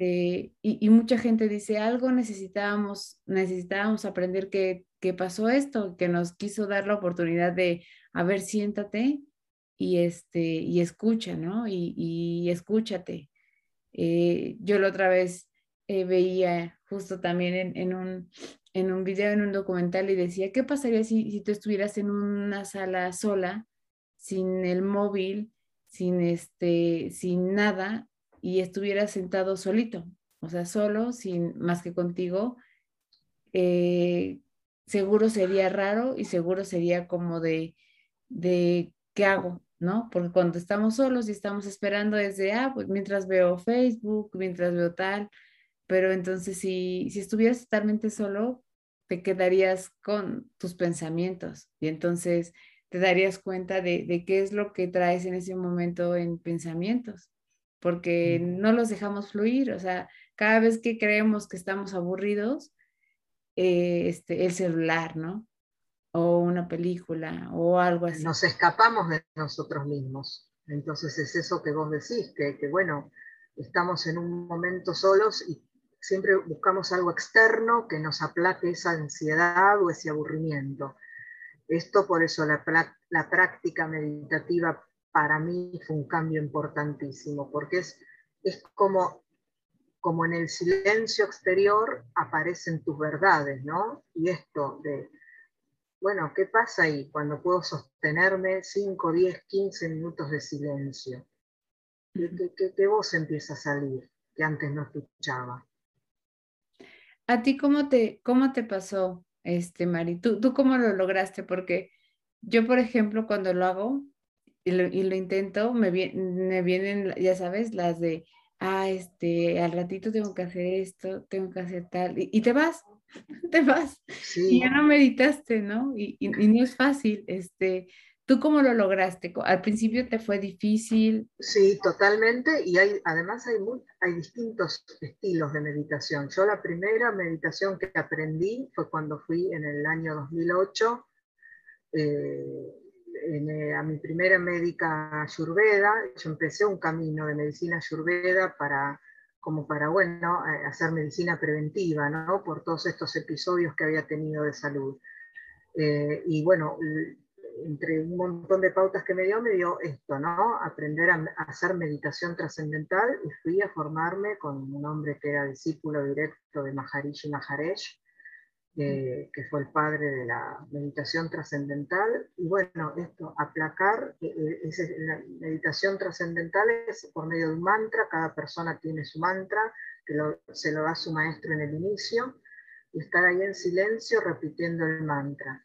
este, y, mucha gente dice, algo necesitábamos, necesitábamos aprender que, pasó esto, que nos quiso dar la oportunidad de, a ver, siéntate y, este, y escucha, ¿no? Y, escúchate. Eh, yo la otra vez eh, veía justo también en, un, en un video, en un documental, y decía, ¿qué pasaría si, si tú estuvieras en una sala sola, sin el móvil, sin, este, sin nada, y estuvieras sentado solito, o sea, solo, sin más que contigo, eh, seguro sería raro y seguro sería como de, de, ¿qué hago? ¿No? Porque cuando estamos solos y estamos esperando desde, ah, pues mientras veo Facebook, mientras veo tal, pero entonces si, si estuvieras totalmente solo, te quedarías con tus pensamientos y entonces te darías cuenta de, de qué es lo que traes en ese momento en pensamientos porque no los dejamos fluir, o sea, cada vez que creemos que estamos aburridos, eh, este, el celular, ¿no? O una película o algo así. Nos escapamos de nosotros mismos. Entonces es eso que vos decís, que, que bueno, estamos en un momento solos y siempre buscamos algo externo que nos aplaque esa ansiedad o ese aburrimiento. Esto por eso la, la práctica meditativa para mí fue un cambio importantísimo, porque es, es como, como en el silencio exterior aparecen tus verdades, ¿no? Y esto de, bueno, ¿qué pasa ahí cuando puedo sostenerme 5, 10, 15 minutos de silencio? ¿Qué, voz empieza a salir que antes no escuchaba? ¿A ti cómo te, cómo te pasó, este, Mari? ¿Tú, ¿Tú cómo lo lograste? Porque yo, por ejemplo, cuando lo hago, y lo, y lo intento, me, me vienen, ya sabes, las de, ah, este, al ratito tengo que hacer esto, tengo que hacer tal, y, te vas, te vas, y ya no meditaste, ¿no? Y, y, no es fácil, este, ¿tú cómo lo lograste? ¿Al principio te fue difícil? Sí, totalmente, y hay, además hay, muy, hay distintos estilos de meditación. Yo la primera meditación que aprendí fue cuando fui en el año 2008, eh, eh, a mi primera médica ayurveda, yo empecé un camino de medicina ayurveda para, como para, bueno, eh, hacer medicina preventiva, ¿no? Por todos estos episodios que había tenido de salud. Eh, y bueno, entre un montón de pautas que me dio, me dio esto, ¿no? Aprender a, a hacer meditación trascendental y fui a formarme con un hombre que era discípulo directo de Maharishi Maharesh, que fue el padre de la meditación trascendental. Y bueno, esto, aplacar, eh, eh, la meditación trascendental es por medio de un mantra, cada persona tiene su mantra, que se lo da su maestro en el inicio, y estar ahí en silencio repitiendo el mantra.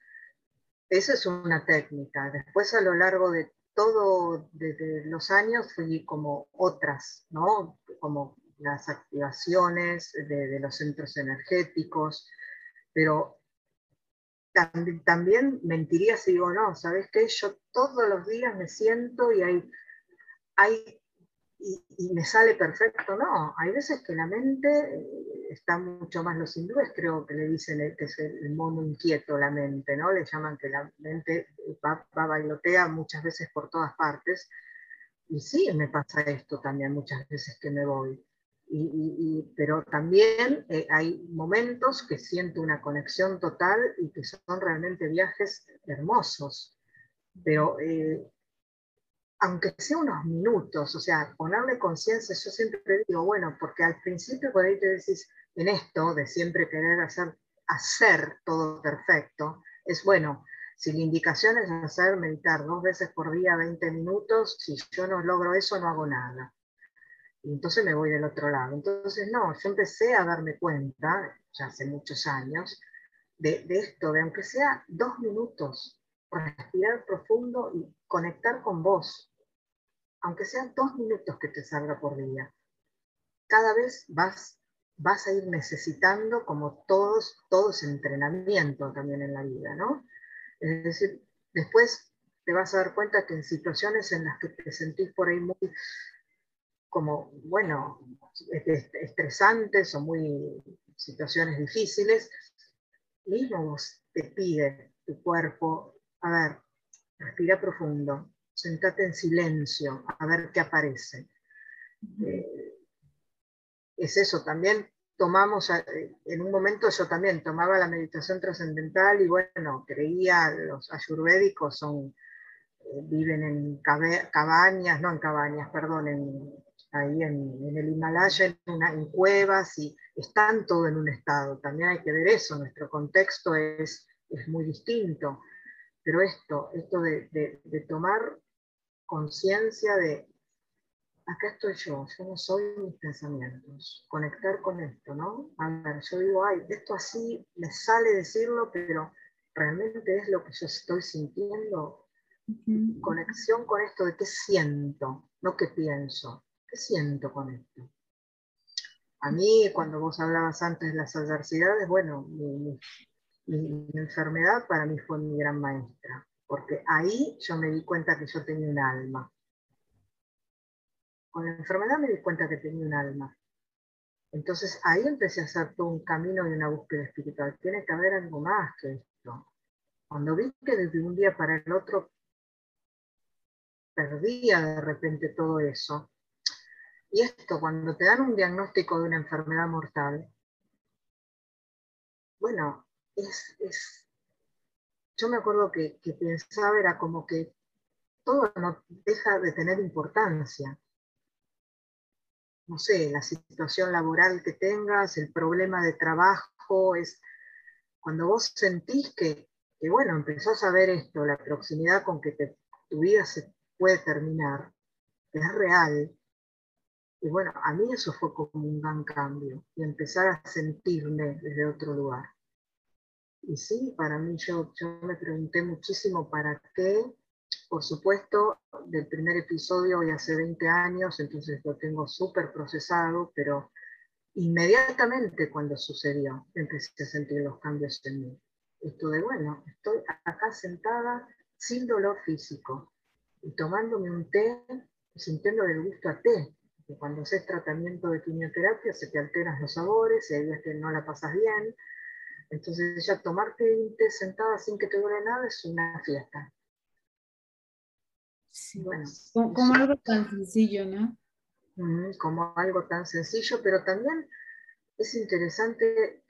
Esa es una técnica. Después a lo largo de todo, desde los años, fui como otras, ¿no? Como las activaciones de, los centros energéticos, pero también, mentiría si digo, no, ¿sabes qué? Yo todos los días me siento y hay, hay y, me sale perfecto, no, hay veces que la mente eh, está mucho más los hindúes, creo que le dicen que es el mono inquieto la mente, ¿no? Le llaman que la mente va, va bailotea muchas veces por todas partes. Y sí, me pasa esto también muchas veces que me voy pero también eh, hay momentos que siento una conexión total y que son realmente viajes hermosos. Pero eh, aunque sea unos minutos, o sea, ponerle conciencia, yo siempre digo, bueno, porque al principio por ahí te decís, en esto de siempre querer hacer, hacer todo perfecto, es bueno, si la indicación es hacer meditar dos veces por día 20 minutos, si yo no logro eso, no hago nada y entonces me voy del otro lado. Entonces, no, yo empecé a darme cuenta, ya hace muchos años, de, esto, de aunque sea dos minutos, respirar profundo y conectar con vos, aunque sean dos minutos que te salga por día. Cada vez vas, vas a ir necesitando, como todos, todos entrenamiento también en la vida, ¿no? Es decir, después te vas a dar cuenta que en situaciones en las que te sentís por ahí muy como, bueno, estresantes o muy situaciones difíciles, mismo te pide tu cuerpo, a ver, respira profundo, sentate en silencio a ver qué aparece. Eh, es eso, también tomamos, eh, en un momento yo también tomaba la meditación trascendental y bueno, creía, los ayurvédicos son, eh, viven en cabañas, no en cabañas, perdón, ahí en, el Himalaya, en, en, cuevas y están todo en un estado. También hay que ver eso, nuestro contexto es, es muy distinto. Pero esto, esto de, de, tomar conciencia de, acá estoy yo, yo no soy mis pensamientos, conectar con esto, ¿no? A ver, yo digo, ay, esto así me sale decirlo, pero realmente es lo que yo estoy sintiendo. Conexión con esto de qué siento, no qué pienso, qué siento con esto. A mí, cuando vos hablabas antes de las adversidades, bueno, mi, mi, enfermedad para mí fue mi gran maestra, porque ahí yo me di cuenta que yo tenía un alma. Con la enfermedad me di cuenta que tenía un alma. Entonces ahí empecé a hacer todo un camino y una búsqueda espiritual. Tiene que haber algo más que esto. Cuando vi que desde un día para el otro perdía de repente todo eso, y esto, cuando te dan un diagnóstico de una enfermedad mortal, bueno, es, yo me acuerdo que, pensaba, era como que todo no deja de tener importancia. No sé, la situación laboral que tengas, el problema de trabajo, es cuando vos sentís que, que bueno, empezás a ver esto, la proximidad con que tu vida se puede terminar, es real. Y bueno, a mí eso fue como un gran cambio y empezar a sentirme desde otro lugar. Y sí, para mí yo, yo me pregunté muchísimo para qué. Por supuesto, del primer episodio hoy hace 20 años, entonces lo tengo súper procesado, pero inmediatamente cuando sucedió empecé a sentir los cambios en mí. Esto de, bueno, estoy acá sentada sin dolor físico y tomándome un té y sintiendo el gusto a té. Porque cuando haces tratamiento de quimioterapia se te alteran los sabores, y hay días que no la pasas bien, entonces ya tomarte un té sentada sin que te duele nada es una fiesta. Sí, bueno, como, algo tan sencillo, ¿no? como algo tan sencillo, pero también es interesante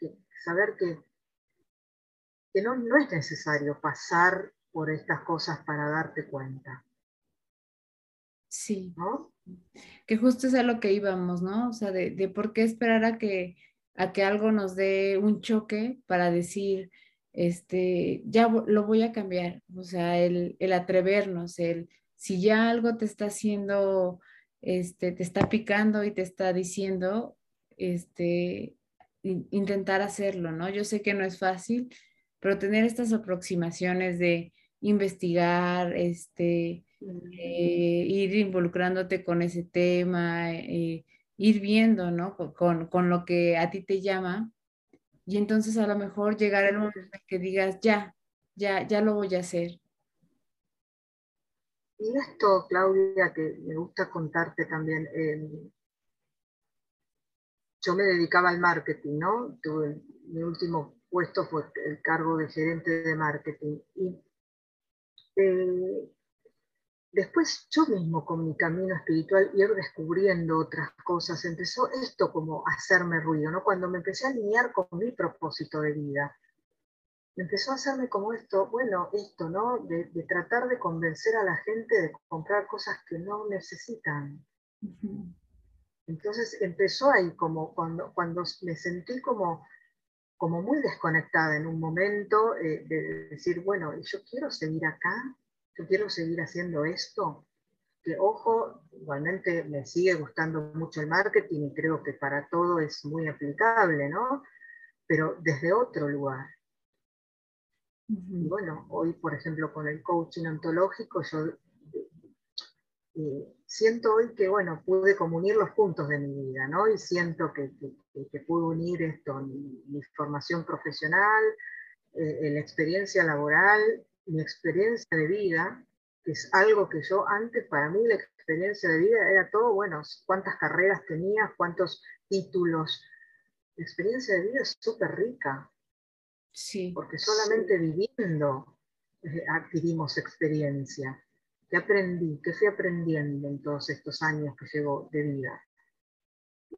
saber que, que no, no es necesario pasar por estas cosas para darte cuenta. Sí. ¿no? Que justo es a lo que íbamos, ¿no? O sea, de, de por qué esperar a que a que algo nos dé un choque para decir, este, ya lo voy a cambiar. O sea, el, atrevernos, el, si ya algo te está haciendo, este, te está picando y te está diciendo, este, intentar hacerlo, ¿no? Yo sé que no es fácil, pero tener estas aproximaciones de investigar, este, eh, ir involucrándote con ese tema, eh, ir viendo, ¿no? Con, lo que a ti te llama. Y entonces a lo mejor llegar el momento en que digas, ya, ya, ya lo voy a hacer. Y esto, Claudia, que me gusta contarte también, em, yo me dedicaba al marketing, ¿no? Tuve, mi último puesto fue el cargo de gerente de marketing. Y eh, después yo mismo con mi camino espiritual ir descubriendo otras cosas, empezó esto como a hacerme ruido, ¿no? Cuando me empecé a alinear con mi propósito de vida, empezó a hacerme como esto, bueno, esto, ¿no? De, tratar de convencer a la gente de comprar cosas que no necesitan. Entonces empezó ahí como cuando, cuando me sentí como, como muy desconectada en un momento eh, de decir, bueno, yo quiero seguir acá, yo quiero seguir haciendo esto, que ojo, igualmente me sigue gustando mucho el marketing y creo que para todo es muy aplicable, ¿no? Pero desde otro lugar. Y bueno, hoy, por ejemplo, con el coaching ontológico, yo eh, siento hoy que, bueno, pude comunir los puntos de mi vida, ¿no? Y siento que, que, pude unir esto, mi, formación profesional, eh, la experiencia laboral mi experiencia de vida, que es algo que yo antes, para mí la experiencia de vida era todo, bueno, cuántas carreras tenía, cuántos títulos. La experiencia de vida es súper rica. Sí. Porque solamente viviendo eh, adquirimos experiencia? ¿Qué aprendí? ¿Qué fui aprendiendo en todos estos años que llevo de vida?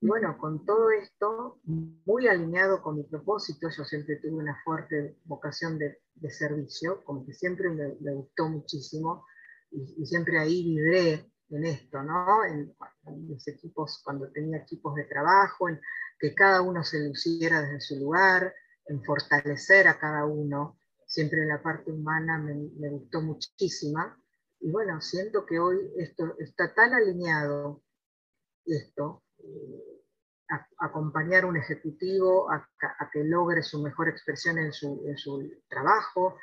Bueno, con todo esto, muy alineado con mi propósito, yo siempre tuve una fuerte vocación de, servicio, como que siempre me, gustó muchísimo y, siempre ahí vibré en esto, ¿no? En, mis equipos, cuando tenía equipos de trabajo, en que cada uno se luciera desde su lugar, en fortalecer a cada uno, siempre en la parte humana me, me gustó muchísima. Y bueno, siento que hoy esto está tan alineado, esto, acompañar un ejecutivo a, que logre su mejor expresión en su, trabajo,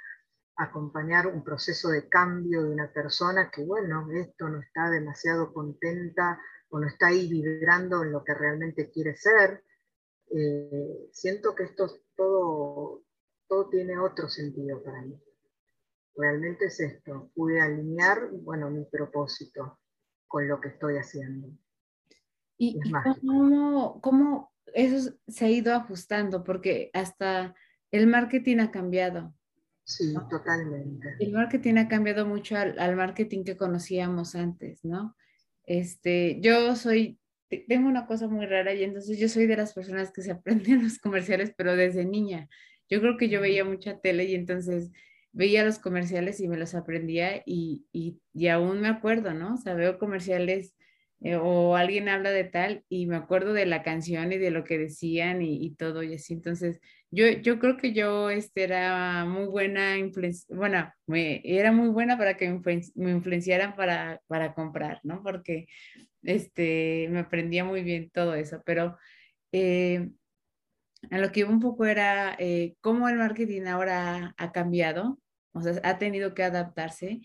acompañar un proceso de cambio de una persona que, bueno, esto no está demasiado contenta o no está ahí vibrando en lo que realmente quiere ser. Eh, siento que esto todo, todo tiene otro sentido para mí. Realmente es esto, pude alinear, bueno, mi propósito con lo que estoy haciendo. ¿Y, cómo, eso se ha ido ajustando? Porque hasta el marketing ha cambiado. Sí, totalmente. El marketing ha cambiado mucho al, marketing que conocíamos antes, ¿no? Este, yo soy, tengo una cosa muy rara y entonces yo soy de las personas que se aprenden los comerciales, pero desde niña. Yo creo que yo veía mucha tele y entonces veía los comerciales y me los aprendía y, y, y aún me acuerdo, ¿no? O sea, veo comerciales eh, o alguien habla de tal y me acuerdo de la canción y de lo que decían y, todo y así. Entonces, yo, yo creo que yo este, era muy buena, bueno, me, era muy buena para que me, influenciaran para, para comprar, ¿no? Porque este, me aprendía muy bien todo eso, pero eh, a lo que un poco era eh, cómo el marketing ahora ha cambiado, o sea, ha tenido que adaptarse.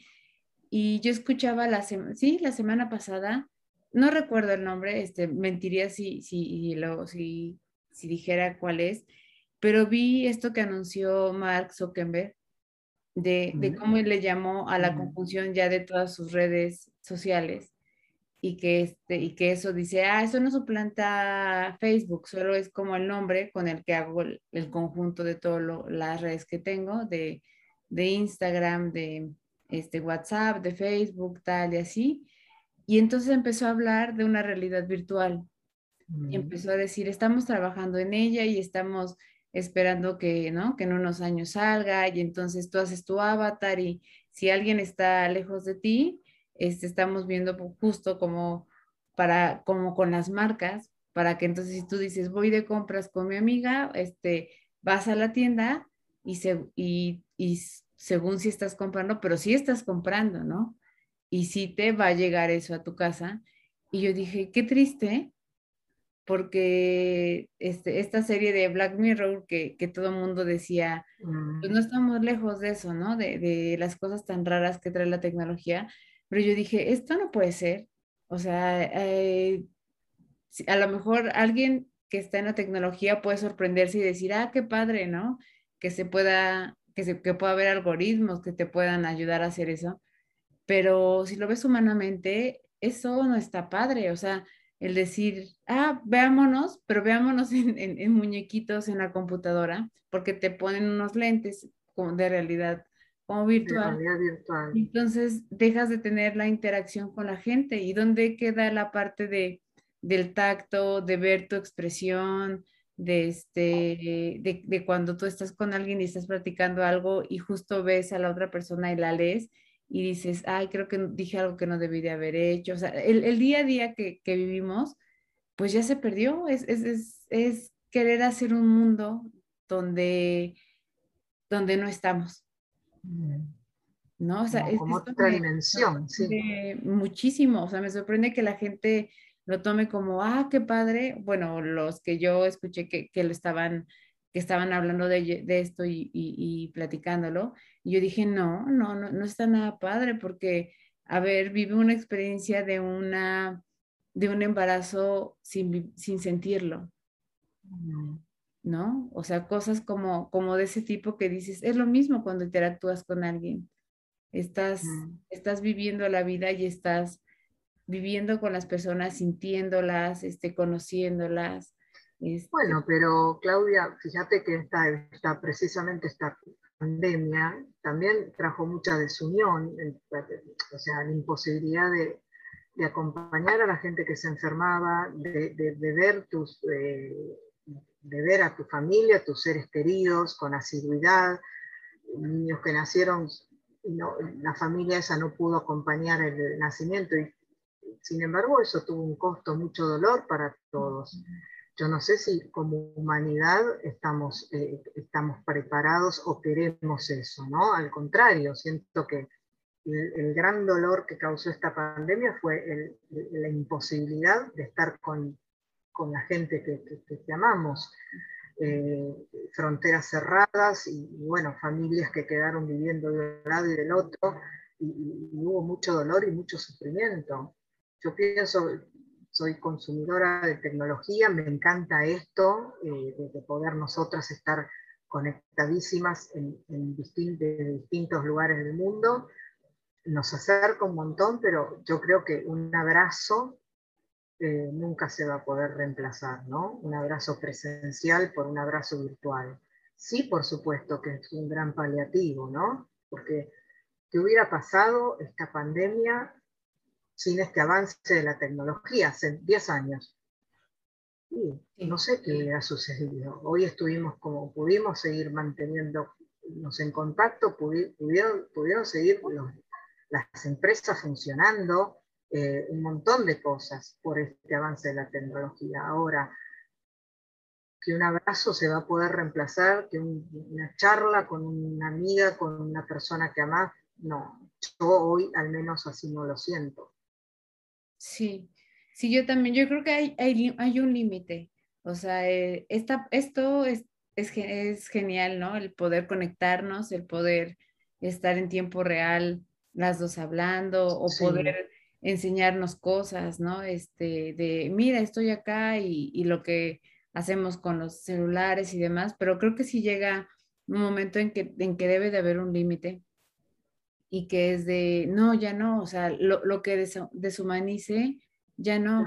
Y yo escuchaba la, sí, la semana pasada no recuerdo el nombre, este, mentiría si, si, lo, si, si dijera cuál es, pero vi esto que anunció Mark Zuckerberg de, de cómo le llamó a la conjunción ya de todas sus redes sociales y que, este, y que eso dice, ah, eso no suplanta Facebook, solo es como el nombre con el que hago el, conjunto de todas las redes que tengo, de, de Instagram, de este, WhatsApp, de Facebook, tal y así. Y entonces empezó a hablar de una realidad virtual. Y mm. empezó a decir, estamos trabajando en ella y estamos esperando que, ¿no? Que en unos años salga y entonces tú haces tu avatar y si alguien está lejos de ti, este, estamos viendo justo como para, como con las marcas, para que entonces si tú dices, voy de compras con mi amiga, este, vas a la tienda y, se, y, y según si estás comprando, pero sí estás comprando, ¿no? Y si te va a llegar eso a tu casa. Y yo dije, qué triste, porque este, esta serie de Black Mirror que, que todo el mundo decía, pues no mm. estamos lejos de eso, ¿no? De, de, las cosas tan raras que trae la tecnología. Pero yo dije, esto no puede ser. O sea, eh, a lo mejor alguien que está en la tecnología puede sorprenderse y decir, ah, qué padre, ¿no? Que se pueda, que, se, que pueda haber algoritmos que te puedan ayudar a hacer eso pero si lo ves humanamente, eso no está padre, o sea, el decir, ah, veámonos, pero veámonos en, muñequitos en la computadora, porque te ponen unos lentes de realidad como virtual. virtual. Entonces dejas de tener la interacción con la gente. ¿Y dónde queda la parte de, del tacto, de ver tu expresión, de, este, de, de cuando tú estás con alguien y estás practicando algo y justo ves a la otra persona y la lees y dices, ay, creo que dije algo que no debí de haber hecho. O sea, el, día a día que, vivimos, pues ya se perdió. Es, es, querer hacer un mundo donde, donde no estamos. Mm. ¿No? O sea, es, como otra dimensión, sí. Muchísimo. O sea, me sorprende que la gente lo tome como, ah, qué padre. Bueno, los que yo escuché que, que lo estaban que estaban hablando de, esto y, platicándolo. Y yo dije, no, no, no, no está nada padre porque, a ver, vive una experiencia de, una, de un embarazo sin, sentirlo. ¿No? O sea, cosas como, como de ese tipo que dices, es lo mismo cuando interactúas con alguien. Estás, estás viviendo la vida y estás viviendo con las personas, sintiéndolas, este, conociéndolas, este bueno, pero Claudia, fíjate que está precisamente esta pandemia también trajo mucha desunión, o sea, la imposibilidad de, acompañar a la gente que se enfermaba, de, ver tus, eh, de ver a tu familia, a tus seres queridos con asiduidad, niños que nacieron, no, la familia esa no pudo acompañar el nacimiento y sin embargo eso tuvo un costo, mucho dolor para todos. Yo no sé si como humanidad estamos, eh, estamos preparados o queremos eso, ¿no? Al contrario, siento que el, gran dolor que causó esta pandemia fue la imposibilidad de estar con, con la gente que, que, amamos. Eh, fronteras cerradas y, bueno, familias que quedaron viviendo de un lado y del otro, y, hubo mucho dolor y mucho sufrimiento. Yo pienso, soy consumidora de tecnología, me encanta esto, eh, de, poder nosotras estar conectadísimas en, distintos lugares del mundo. Nos acerca un montón, pero yo creo que un abrazo eh, nunca se va a poder reemplazar, ¿no? Un abrazo presencial por un abrazo virtual. Sí, por supuesto que es un gran paliativo, ¿no? Porque ¿qué hubiera pasado esta pandemia sin este avance de la tecnología hace 10 años? no sé qué hubiera sucedido. Hoy estuvimos como pudimos seguir manteniéndonos en contacto, pudieron, pudieron seguir las empresas funcionando, eh, un montón de cosas por este avance de la tecnología. Ahora, que un abrazo se va a poder reemplazar, que una charla con una amiga, con una persona que amas, no, yo hoy al menos así no lo siento. Sí, sí, yo también, yo creo que hay, hay, un límite. O sea, eh, esto es, es, genial, ¿no? El poder conectarnos, el poder estar en tiempo real, las dos hablando, o poder enseñarnos cosas, ¿no? Este, de, mira, estoy acá y, lo que hacemos con los celulares y demás, pero creo que sí llega un momento en que, en que debe de haber un límite y que es de, no, ya no, o sea, lo, que deshumanice, ya no.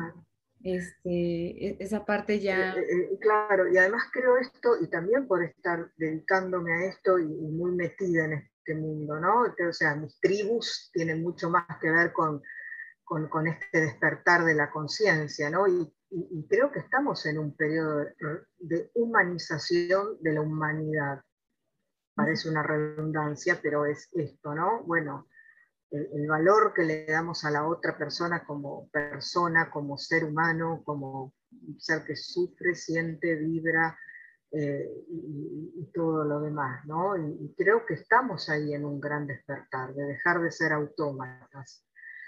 Este, e, esa parte ya... Eh, eh, eh, claro, y además creo esto, y también por estar dedicándome a esto y, y muy metida en este mundo, ¿no? O sea, mis tribus tienen mucho más que ver con, con, este despertar de la conciencia, ¿no? Y, creo que estamos en un periodo de, humanización de la humanidad. Parece una redundancia, pero es esto, ¿no? Bueno, el, valor que le damos a la otra persona como persona, como ser humano, como ser que sufre, siente, vibra, eh, y, todo lo demás, ¿no? y, creo que estamos ahí en un gran despertar, de dejar de ser autómatas,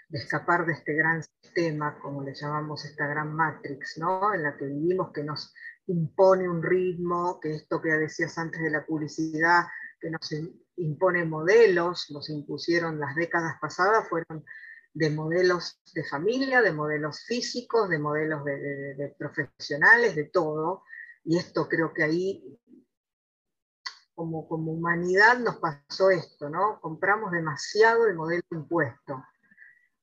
de escapar de este gran sistema, como le llamamos esta gran matrix, ¿no? en la que vivimos, que nos impone un ritmo, que esto que decías antes de la publicidad, que nos impone modelos, nos impusieron las décadas pasadas, fueron de modelos de familia, de modelos físicos, de modelos de, profesionales, de todo. Y esto creo que ahí, como, como humanidad, nos pasó esto, ¿no? Compramos demasiado el modelo impuesto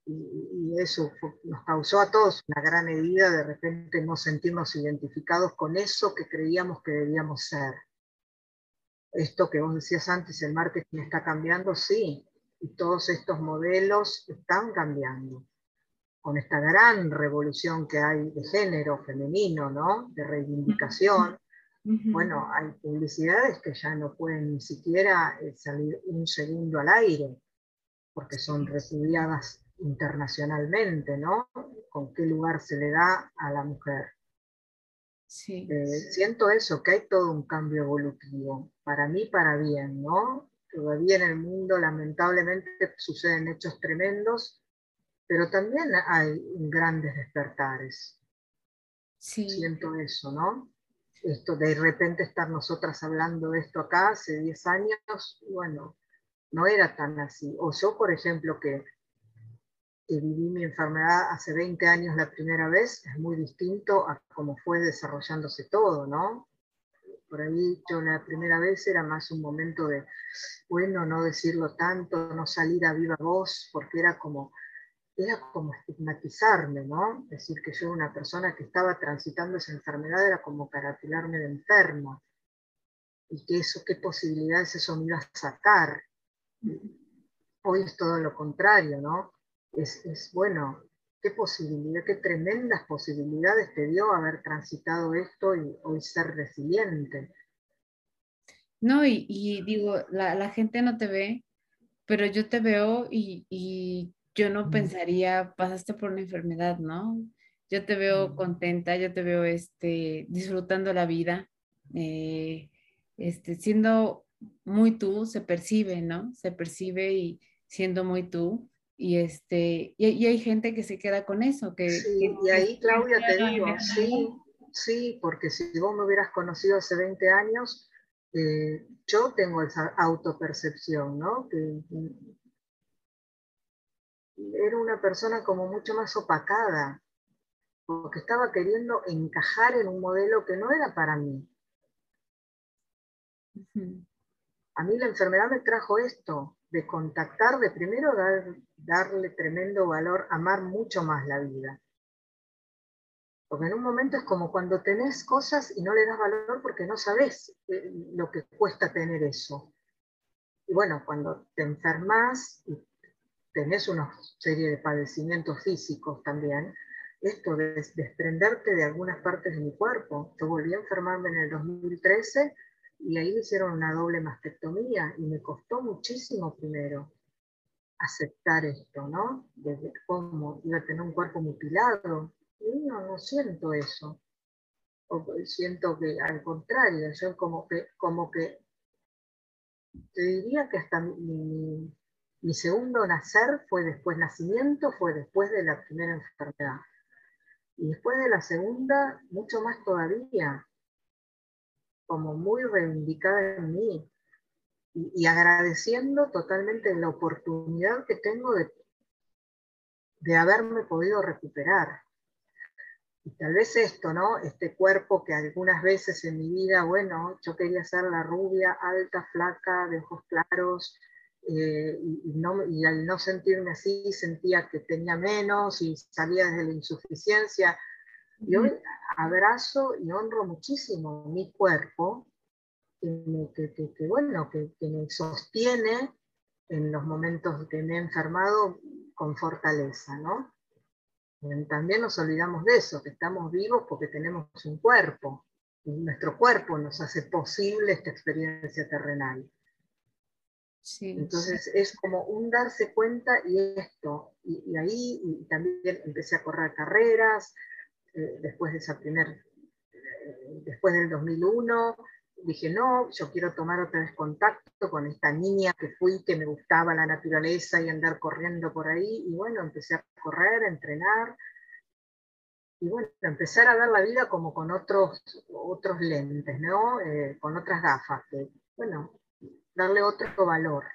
y, eso nos causó a todos una gran herida de repente no sentirnos identificados con eso que creíamos que debíamos ser. Esto que vos decías antes, el marketing está cambiando, sí, y todos estos modelos están cambiando con esta gran revolución que hay de género femenino, ¿no? De reivindicación. Bueno, hay publicidades que ya no pueden ni siquiera eh, salir un segundo al aire, porque son repudiadas internacionalmente, ¿no? Con qué lugar se le da a la mujer. Sí. Eh, siento eso, que hay todo un cambio evolutivo, para mí, para bien, ¿no? Todavía en el mundo, lamentablemente, suceden hechos tremendos, pero también hay grandes despertares. Sí. Siento eso, ¿no? Esto de repente estar nosotras hablando de esto acá hace 10 años, bueno, no era tan así. O yo, por ejemplo, que viví mi enfermedad hace 20 años la primera vez es muy distinto a cómo fue desarrollándose todo, ¿no? Por ahí yo la primera vez era más un momento de, bueno, no decirlo tanto, no salir a viva voz, porque era como, era como estigmatizarme, ¿no? Decir que yo una persona que estaba transitando esa enfermedad era como caratilarme de enfermo. y que eso, qué posibilidades eso me iba a sacar. Hoy es todo lo contrario, ¿no? Es, es bueno, qué posibilidad, qué tremendas posibilidades te dio haber transitado esto y hoy ser resiliente. No, y, digo, la, gente no te ve, pero yo te veo y, yo no pensaría, pasaste por una enfermedad, ¿no? Yo te veo contenta, yo te veo este, disfrutando la vida, eh, este, siendo muy tú, se percibe, ¿no? Se percibe y siendo muy tú. Y, este, y, hay gente que se queda con eso. Que, sí, y ahí, Claudia, te digo, sí, sí, porque si vos me hubieras conocido hace 20 años, eh, yo tengo esa autopercepción, ¿no? Que era una persona como mucho más opacada, porque estaba queriendo encajar en un modelo que no era para mí. A mí la enfermedad me trajo esto, de contactar, de primero darle tremendo valor, amar mucho más la vida. Porque en un momento es como cuando tenés cosas y no le das valor porque no sabes eh, lo que cuesta tener eso. Y bueno, cuando te enfermas y tenés una serie de padecimientos físicos también, esto de desprenderte de algunas partes de mi cuerpo. Yo volví a enfermarme en el 2013 y ahí me hicieron una doble mastectomía y me costó muchísimo primero aceptar esto, ¿no? Desde cómo iba a tener un cuerpo mutilado, no, no siento eso. O siento que al contrario, yo como que, como que te diría que hasta mi, mi segundo nacer fue después nacimiento, fue después de la primera enfermedad. Y después de la segunda, mucho más todavía, como muy reivindicada en mí y, agradeciendo totalmente la oportunidad que tengo de, de haberme podido recuperar. Y tal vez esto, ¿no? Este cuerpo que algunas veces en mi vida, bueno, yo quería ser la rubia, alta, flaca, de ojos claros, eh, y, no, y, al no sentirme así sentía que tenía menos y salía desde la insuficiencia. Y hoy abrazo y honro muchísimo mi cuerpo, que, que, bueno, que, me sostiene en los momentos que me he enfermado con fortaleza, ¿no? También nos olvidamos de eso, que estamos vivos porque tenemos un cuerpo, y nuestro cuerpo nos hace posible esta experiencia terrenal. Entonces es como un darse cuenta y esto, y, ahí también empecé a correr carreras, eh, después de esa primer, eh, después del 2001, dije, no, yo quiero tomar otra vez contacto con esta niña que fui, que me gustaba la naturaleza y andar corriendo por ahí. Y bueno, empecé a correr, a entrenar. Y bueno, empezar a ver la vida como con otros, otros lentes, ¿no? Eh, con otras gafas, que, bueno, darle otro valor,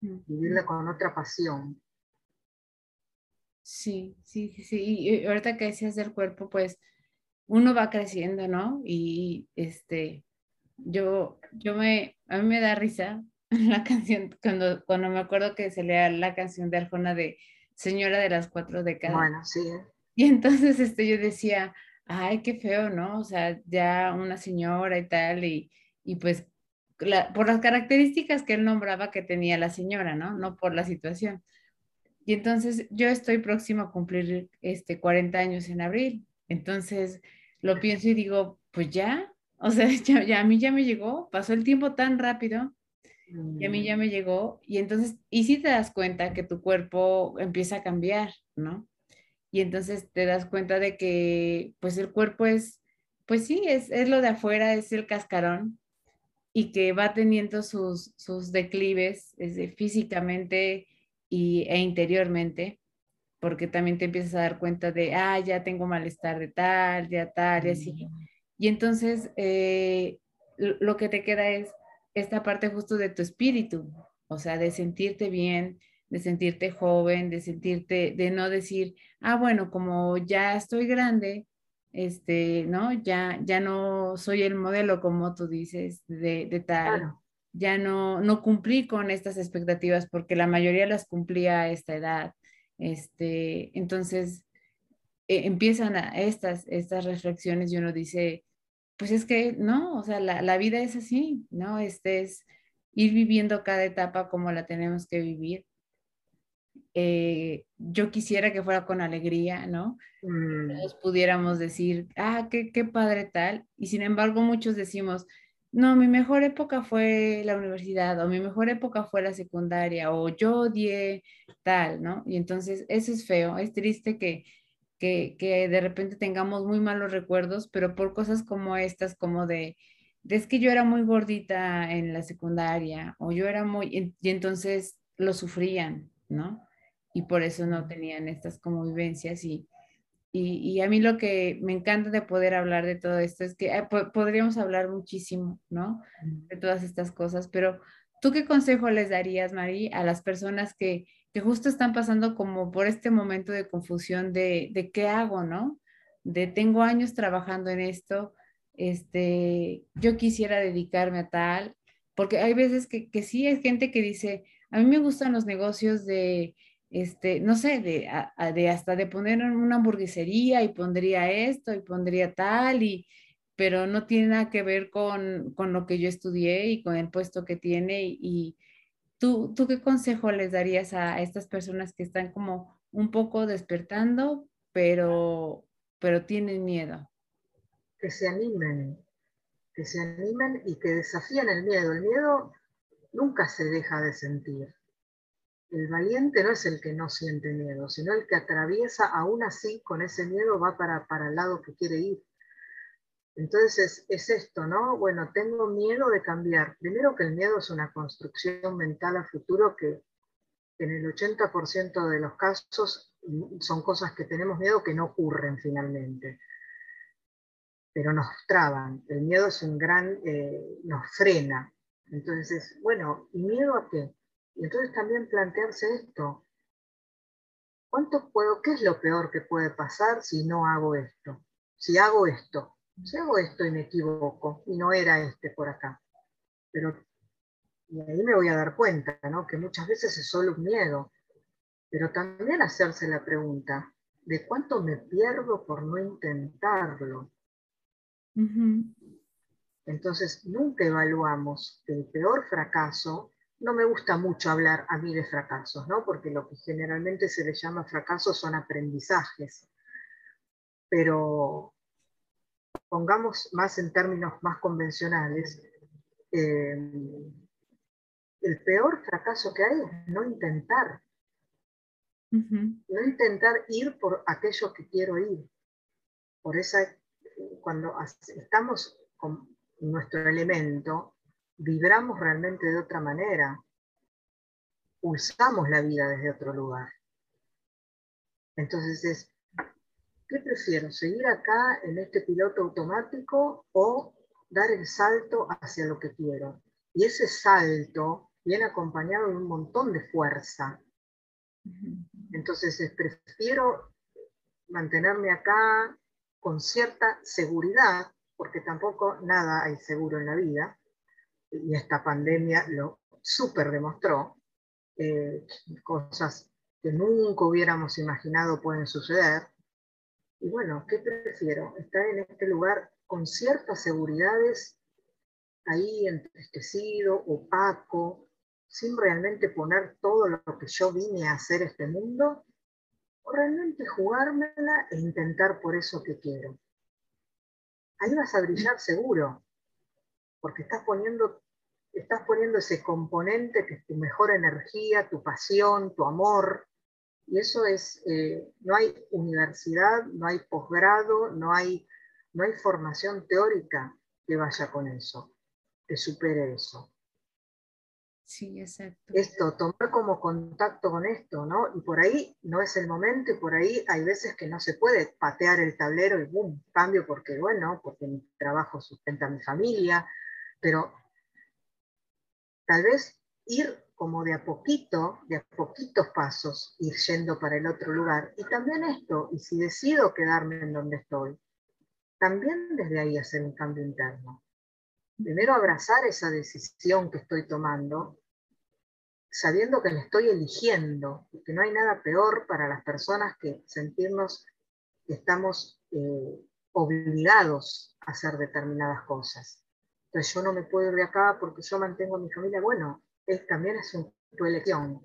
vivirla con otra pasión. Sí, sí, sí. Y ahorita que decías del cuerpo, pues uno va creciendo, ¿no? Y este, yo, yo me, a mí me da risa la canción, cuando, cuando me acuerdo que se lea la canción de Arjona de Señora de las Cuatro Décadas. Bueno, sí. Y entonces este, yo decía, ay, qué feo, ¿no? O sea, ya una señora y tal, y, y pues por las características que él nombraba que tenía la señora, ¿no? No por la situación. Y entonces yo estoy próximo a cumplir este 40 años en abril. Entonces lo pienso y digo, pues ya, o sea, ya, a mí ya me llegó, pasó el tiempo tan rápido y a mí ya me llegó. Y entonces, y si te das cuenta que tu cuerpo empieza a cambiar, ¿no? Y entonces te das cuenta de que, pues el cuerpo es, pues sí, es, es lo de afuera, es el cascarón y que va teniendo sus, sus declives desde físicamente y, e interiormente porque también te empiezas a dar cuenta de, ah, ya tengo malestar de tal, ya tal, y así. Y entonces eh, lo que te queda es esta parte justo de tu espíritu, o sea, de sentirte bien, de sentirte joven, de sentirte, de no decir, ah, bueno, como ya estoy grande, este, ¿no? Ya, ya no soy el modelo como tú dices, de, de tal. Ya no, no cumplí con estas expectativas porque la mayoría las cumplía a esta edad. Este, entonces, eh, empiezan a estas, estas reflexiones y uno dice, pues es que no, o sea, la, la vida es así, ¿no? Este es ir viviendo cada etapa como la tenemos que vivir. Eh, yo quisiera que fuera con alegría, ¿no? Mm. Todos pudiéramos decir, ah, qué, qué padre tal. Y sin embargo, muchos decimos, no, mi mejor época fue la universidad o mi mejor época fue la secundaria o yo odié tal, ¿no? Y entonces eso es feo, es triste que, que, que de repente tengamos muy malos recuerdos, pero por cosas como estas, como de, es que yo era muy gordita en la secundaria o yo era muy, y entonces lo sufrían, ¿no? Y por eso no tenían estas como vivencias y, y, a mí lo que me encanta de poder hablar de todo esto es que eh, podríamos hablar muchísimo, ¿no? De todas estas cosas, pero ¿tú qué consejo les darías, Mari, a las personas que, que justo están pasando como por este momento de confusión de, de qué hago, ¿no? De tengo años trabajando en esto, este, yo quisiera dedicarme a tal, porque hay veces que, que sí hay gente que dice, a mí me gustan los negocios de este, no sé, de, hasta de poner una hamburguesería y pondría esto y pondría tal, y, pero no tiene nada que ver con, con lo que yo estudié y con el puesto que tiene. Y, tú, ¿tú qué consejo les darías a estas personas que están como un poco despertando, pero, pero tienen miedo? Que se animen, que se animen y que desafíen el miedo. El miedo nunca se deja de sentir el valiente no es el que no siente miedo, sino el que atraviesa aún así con ese miedo va para, para el lado que quiere ir. Entonces es, esto, ¿no? Bueno, tengo miedo de cambiar. Primero que el miedo es una construcción mental a futuro que en el 80% de los casos son cosas que tenemos miedo que no ocurren finalmente, pero nos traban. El miedo es un gran, eh, nos frena. Entonces, bueno, ¿y miedo a qué? Y entonces también plantearse esto. ¿Cuánto puedo, qué es lo peor que puede pasar si no hago esto? Si hago esto, si hago esto y me equivoco y no era este por acá. Pero y ahí me voy a dar cuenta, ¿no? Que muchas veces es solo un miedo. Pero también hacerse la pregunta de cuánto me pierdo por no intentarlo. Entonces, nunca evaluamos que el peor fracaso no me gusta mucho hablar a mí de fracasos, ¿no? porque lo que generalmente se le llama fracasos son aprendizajes. Pero pongamos más en términos más convencionales, eh, el peor fracaso que hay es no intentar. No intentar ir por aquello que quiero ir. Por esa, cuando estamos con nuestro elemento, vibramos realmente de otra manera, pulsamos la vida desde otro lugar. Entonces es, ¿qué prefiero? ¿Seguir acá en este piloto automático o dar el salto hacia lo que quiero? Y ese salto viene acompañado de un montón de fuerza. Entonces es, prefiero mantenerme acá con cierta seguridad, porque tampoco nada hay seguro en la vida, y esta pandemia lo súper demostró, eh, cosas que nunca hubiéramos imaginado pueden suceder. Y bueno, ¿qué prefiero? Estar en este lugar con ciertas seguridades, ahí entristecido, opaco, sin realmente poner todo lo que yo vine a hacer este mundo, o realmente jugármela e intentar por eso que quiero. Ahí vas a brillar seguro, porque estás poniendo estás poniendo ese componente que es tu mejor energía, tu pasión, tu amor. Y eso es, eh, no hay universidad, no hay posgrado, no hay, no hay formación teórica que vaya con eso, que supere eso. Sí, exacto. Esto, tomar como contacto con esto, ¿no? Y por ahí no es el momento y por ahí hay veces que no se puede patear el tablero y boom, cambio porque, bueno, porque mi trabajo sustenta a mi familia, pero tal vez ir como de a poquito, de a poquitos pasos, ir yendo para el otro lugar. Y también esto, y si decido quedarme en donde estoy, también desde ahí hacer un cambio interno. Primero abrazar esa decisión que estoy tomando, sabiendo que la estoy eligiendo, que no hay nada peor para las personas que sentirnos que estamos eh, obligados a hacer determinadas cosas. Entonces yo no me puedo ir de acá porque yo mantengo a mi familia. Bueno, es, también es tu elección.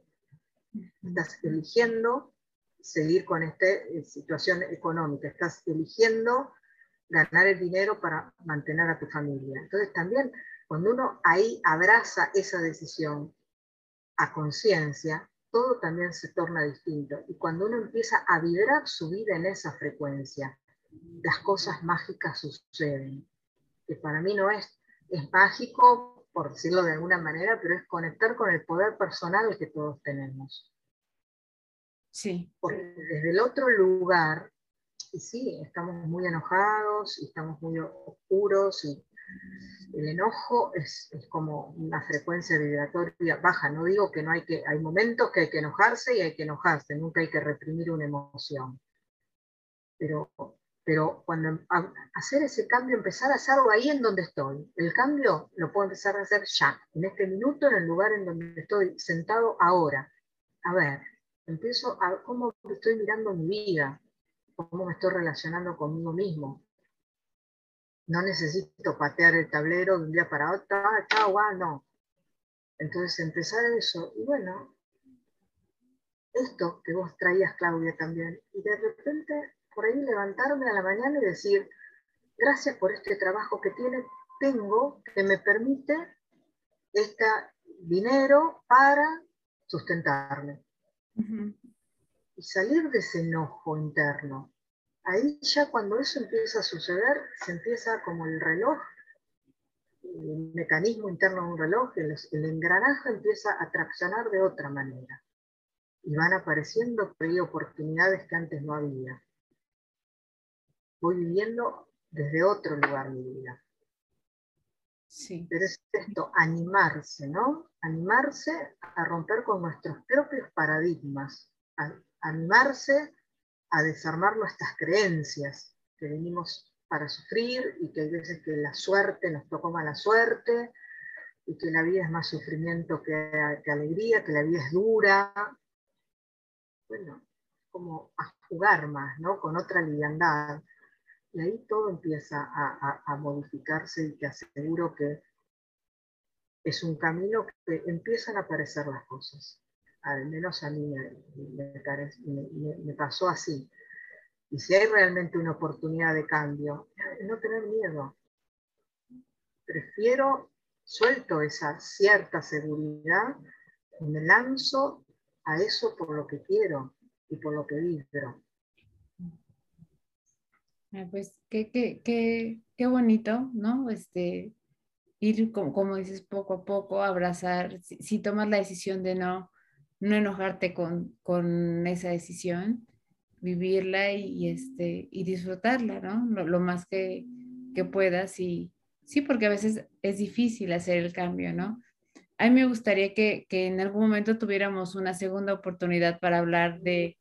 Estás eligiendo seguir con esta eh, situación económica, estás eligiendo ganar el dinero para mantener a tu familia. Entonces también cuando uno ahí abraza esa decisión a conciencia, todo también se torna distinto. Y cuando uno empieza a vibrar su vida en esa frecuencia, las cosas mágicas suceden. Que para mí no es, es mágico, por decirlo de alguna manera, pero es conectar con el poder personal que todos tenemos. Sí. Porque desde el otro lugar, y sí, estamos muy enojados y estamos muy oscuros y el enojo es, como una frecuencia vibratoria baja. No digo que no hay que, hay momentos que hay que enojarse y hay que enojarse, nunca hay que reprimir una emoción. Pero, pero cuando hacer ese cambio, empezar a hacerlo ahí en donde estoy. El cambio lo puedo empezar a hacer ya, en este minuto, en el lugar en donde estoy sentado ahora. A ver, empiezo a cómo estoy mirando mi vida, cómo me estoy relacionando conmigo mismo, no necesito patear el tablero de un día para otro, ah, chao, ah, no. Entonces empezar eso, y bueno, esto que vos traías, Claudia, también, y de repente por ahí levantarme a la mañana y decir, gracias por este trabajo que tiene, tengo, que me permite este dinero para sustentarme. Y salir de ese enojo interno, ahí ya cuando eso empieza a suceder, se empieza como el reloj, el mecanismo interno de un reloj, el, engranaje empieza a traccionar de otra manera. Y van apareciendo oportunidades que antes no había. Voy viviendo desde otro lugar mi vida. Sí. Pero es esto, animarse, ¿no? Animarse a romper con nuestros propios paradigmas, animarse a desarmar nuestras creencias, que venimos para sufrir y que hay veces que la suerte nos tocó mala suerte y que la vida es más sufrimiento que, alegría, que la vida es dura. Bueno, como a jugar más, ¿no? Con otra liviandad. Y ahí todo empieza a, modificarse y te aseguro que es un camino que empiezan a aparecer las cosas al menos a mí me, pasó así. Y si hay realmente una oportunidad de cambio, no tener miedo. Prefiero, suelto esa cierta seguridad me lanzo a eso por lo que quiero y por lo que vibro. Ah, pues qué, qué, qué, qué bonito, ¿no? Este, ir, como, como, dices, poco a poco, abrazar, si, si tomas la decisión de no, no enojarte con, con esa decisión, vivirla y, este, y disfrutarla, ¿no? Lo, más que, que, puedas y sí, porque a veces es difícil hacer el cambio, ¿no? A mí me gustaría que, que en algún momento tuviéramos una segunda oportunidad para hablar de,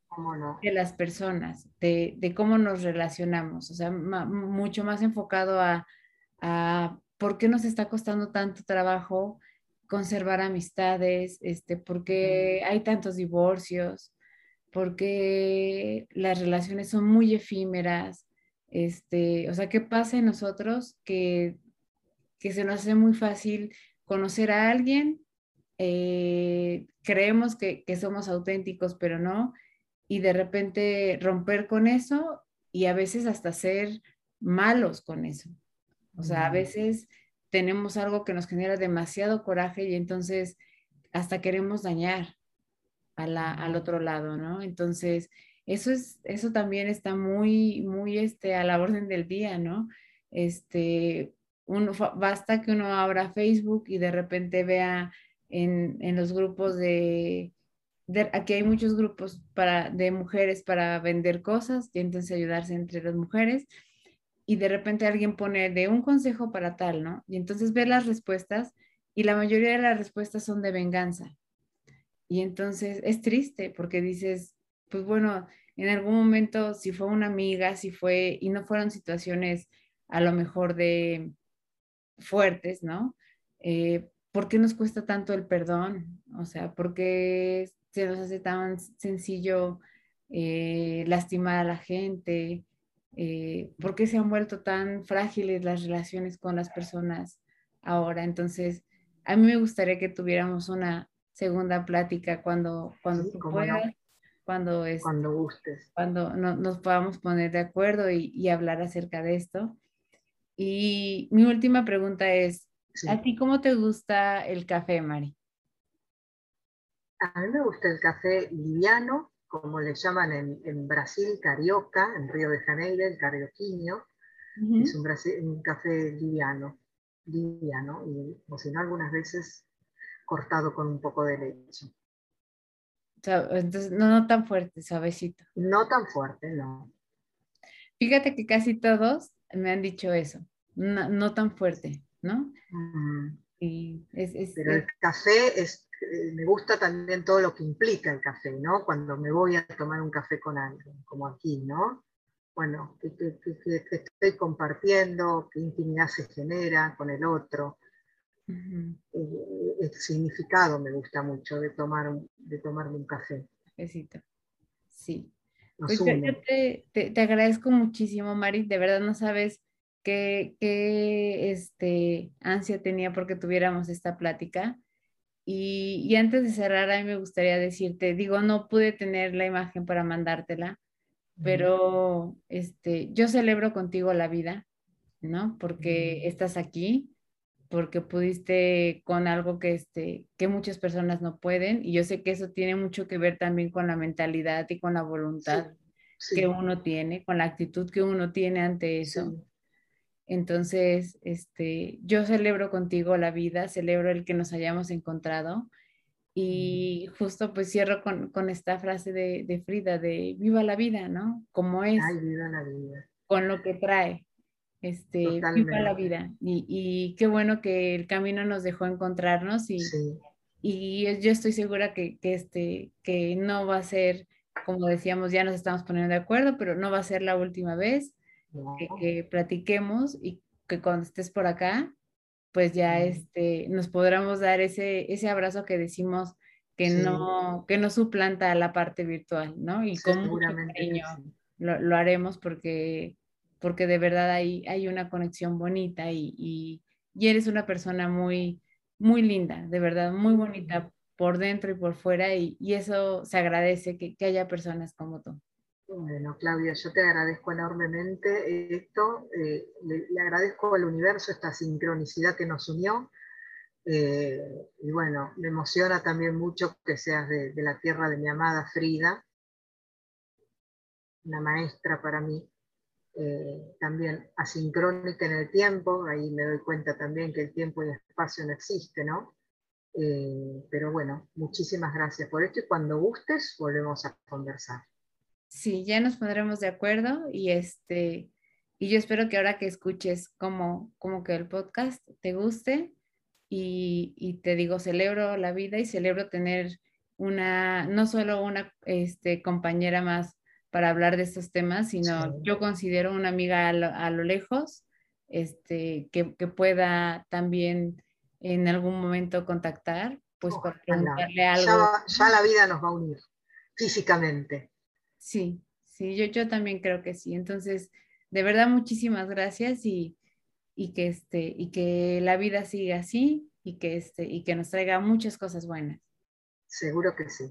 de las personas, de, de, cómo nos relacionamos, o sea, mucho más enfocado a, a por qué nos está costando tanto trabajo conservar amistades, este, porque hay tantos divorcios, porque las relaciones son muy efímeras, este, o sea, ¿qué pasa en nosotros que, que se nos hace muy fácil conocer a alguien? Eh, creemos que, que somos auténticos, pero no, y de repente romper con eso y a veces hasta ser malos con eso. O sea, a veces tenemos algo que nos genera demasiado coraje y entonces hasta queremos dañar a la, al otro lado, ¿no? Entonces, eso, es, eso también está muy, muy este, a la orden del día, ¿no? Este, uno, basta que uno abra Facebook y de repente vea en, en los grupos de, de, aquí hay muchos grupos para, de mujeres para vender cosas y entonces ayudarse entre las mujeres y de repente alguien pone de un consejo para tal, ¿no? Y entonces ver las respuestas y la mayoría de las respuestas son de venganza. Y entonces es triste porque dices, pues bueno, en algún momento si fue una amiga, si fue, y no fueron situaciones a lo mejor de fuertes, ¿no? Eh, ¿Por qué nos cuesta tanto el perdón? O sea, ¿por qué se nos hace tan sencillo eh, lastimar a la gente? eh, por qué se han vuelto tan frágiles las relaciones con las personas ahora. Entonces, a mí me gustaría que tuviéramos una segunda plática cuando, cuando tú puedas, cuando, es, cuando gustes. Cuando nos podamos poner de acuerdo y, hablar acerca de esto. Y mi última pregunta es, ¿a ti cómo te gusta el café, Mari? A mí me gusta el café liviano, como le llaman en, Brasil, carioca, en Río de Janeiro, el carioquinho. Es un, un, café liviano, liviano, y o si no, algunas veces cortado con un poco de leche. Entonces, no, no tan fuerte, suavecito. No tan fuerte, no. Fíjate que casi todos me han dicho eso, no, tan fuerte, ¿no? Mm. Y es, Pero el café es, me gusta también todo lo que implica el café, ¿no? Cuando me voy a tomar un café con alguien, como aquí, ¿no? Bueno, que, estoy compartiendo, qué intimidad se genera con el otro, eh, el significado me gusta mucho de, tomar de tomarme un café. Cafecito. Sí. Pues te, te, agradezco muchísimo, Mari. De verdad no sabes qué, qué este, ansia tenía porque tuviéramos esta plática. Y, y, antes de cerrar, a mí me gustaría decirte, digo, no pude tener la imagen para mandártela, pero este, yo celebro contigo la vida, ¿no? Porque estás aquí, porque pudiste con algo que, este, que muchas personas no pueden. Y yo sé que eso tiene mucho que ver también con la mentalidad y con la voluntad que uno tiene, con la actitud que uno tiene ante eso. Entonces, este, yo celebro contigo la vida, celebro el que nos hayamos encontrado. Y justo pues cierro con, con esta frase de, de, Frida, de viva la vida, ¿no? Como es. Ay, viva la vida. Con lo que trae este, viva la vida. Y, y, qué bueno que el camino nos dejó encontrarnos y, y yo estoy segura que, que, este, que no va a ser, como decíamos, ya nos estamos poniendo de acuerdo, pero no va a ser la última vez que, platiquemos y que cuando estés por acá, pues ya este, nos podremos dar ese, ese abrazo que decimos que, no, que no suplanta la parte virtual, ¿no? Y con mucho cariño lo, lo haremos porque porque de verdad hay, hay una conexión bonita y, y, eres una persona muy, muy linda, de verdad, muy bonita por dentro y por fuera y, y eso se agradece que, que, haya personas como tú. Bueno, Claudia, yo te agradezco enormemente esto, eh, le, agradezco al universo esta sincronicidad que nos unió eh, y bueno, me emociona también mucho que seas de, de la tierra de mi amada Frida, una maestra para mí, eh, también asincrónica en el tiempo, ahí me doy cuenta también que el tiempo y el espacio no existe, ¿no? Pero bueno, muchísimas gracias por esto y cuando gustes volvemos a conversar. Sí, ya nos pondremos de acuerdo y este y yo espero que ahora que escuches como, como que el podcast te guste y, y, te digo, celebro la vida y celebro tener una, no solo una este, compañera más para hablar de estos temas, sino yo considero una amiga a lo, lejos, este, que, pueda también en algún momento contactar, pues para preguntarle algo. Ya, la vida nos va a unir físicamente. Sí, sí, yo, yo también creo que sí. Entonces, de verdad, muchísimas gracias y, y, que, este, y que la vida siga así y que, este, y que nos traiga muchas cosas buenas. Seguro que sí.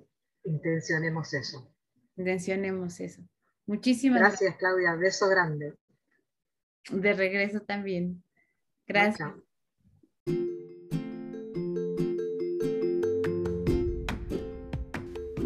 Intencionemos eso. Intencionemos eso. Muchísimas gracias. Claudia. Beso grande. De regreso también. Gracias.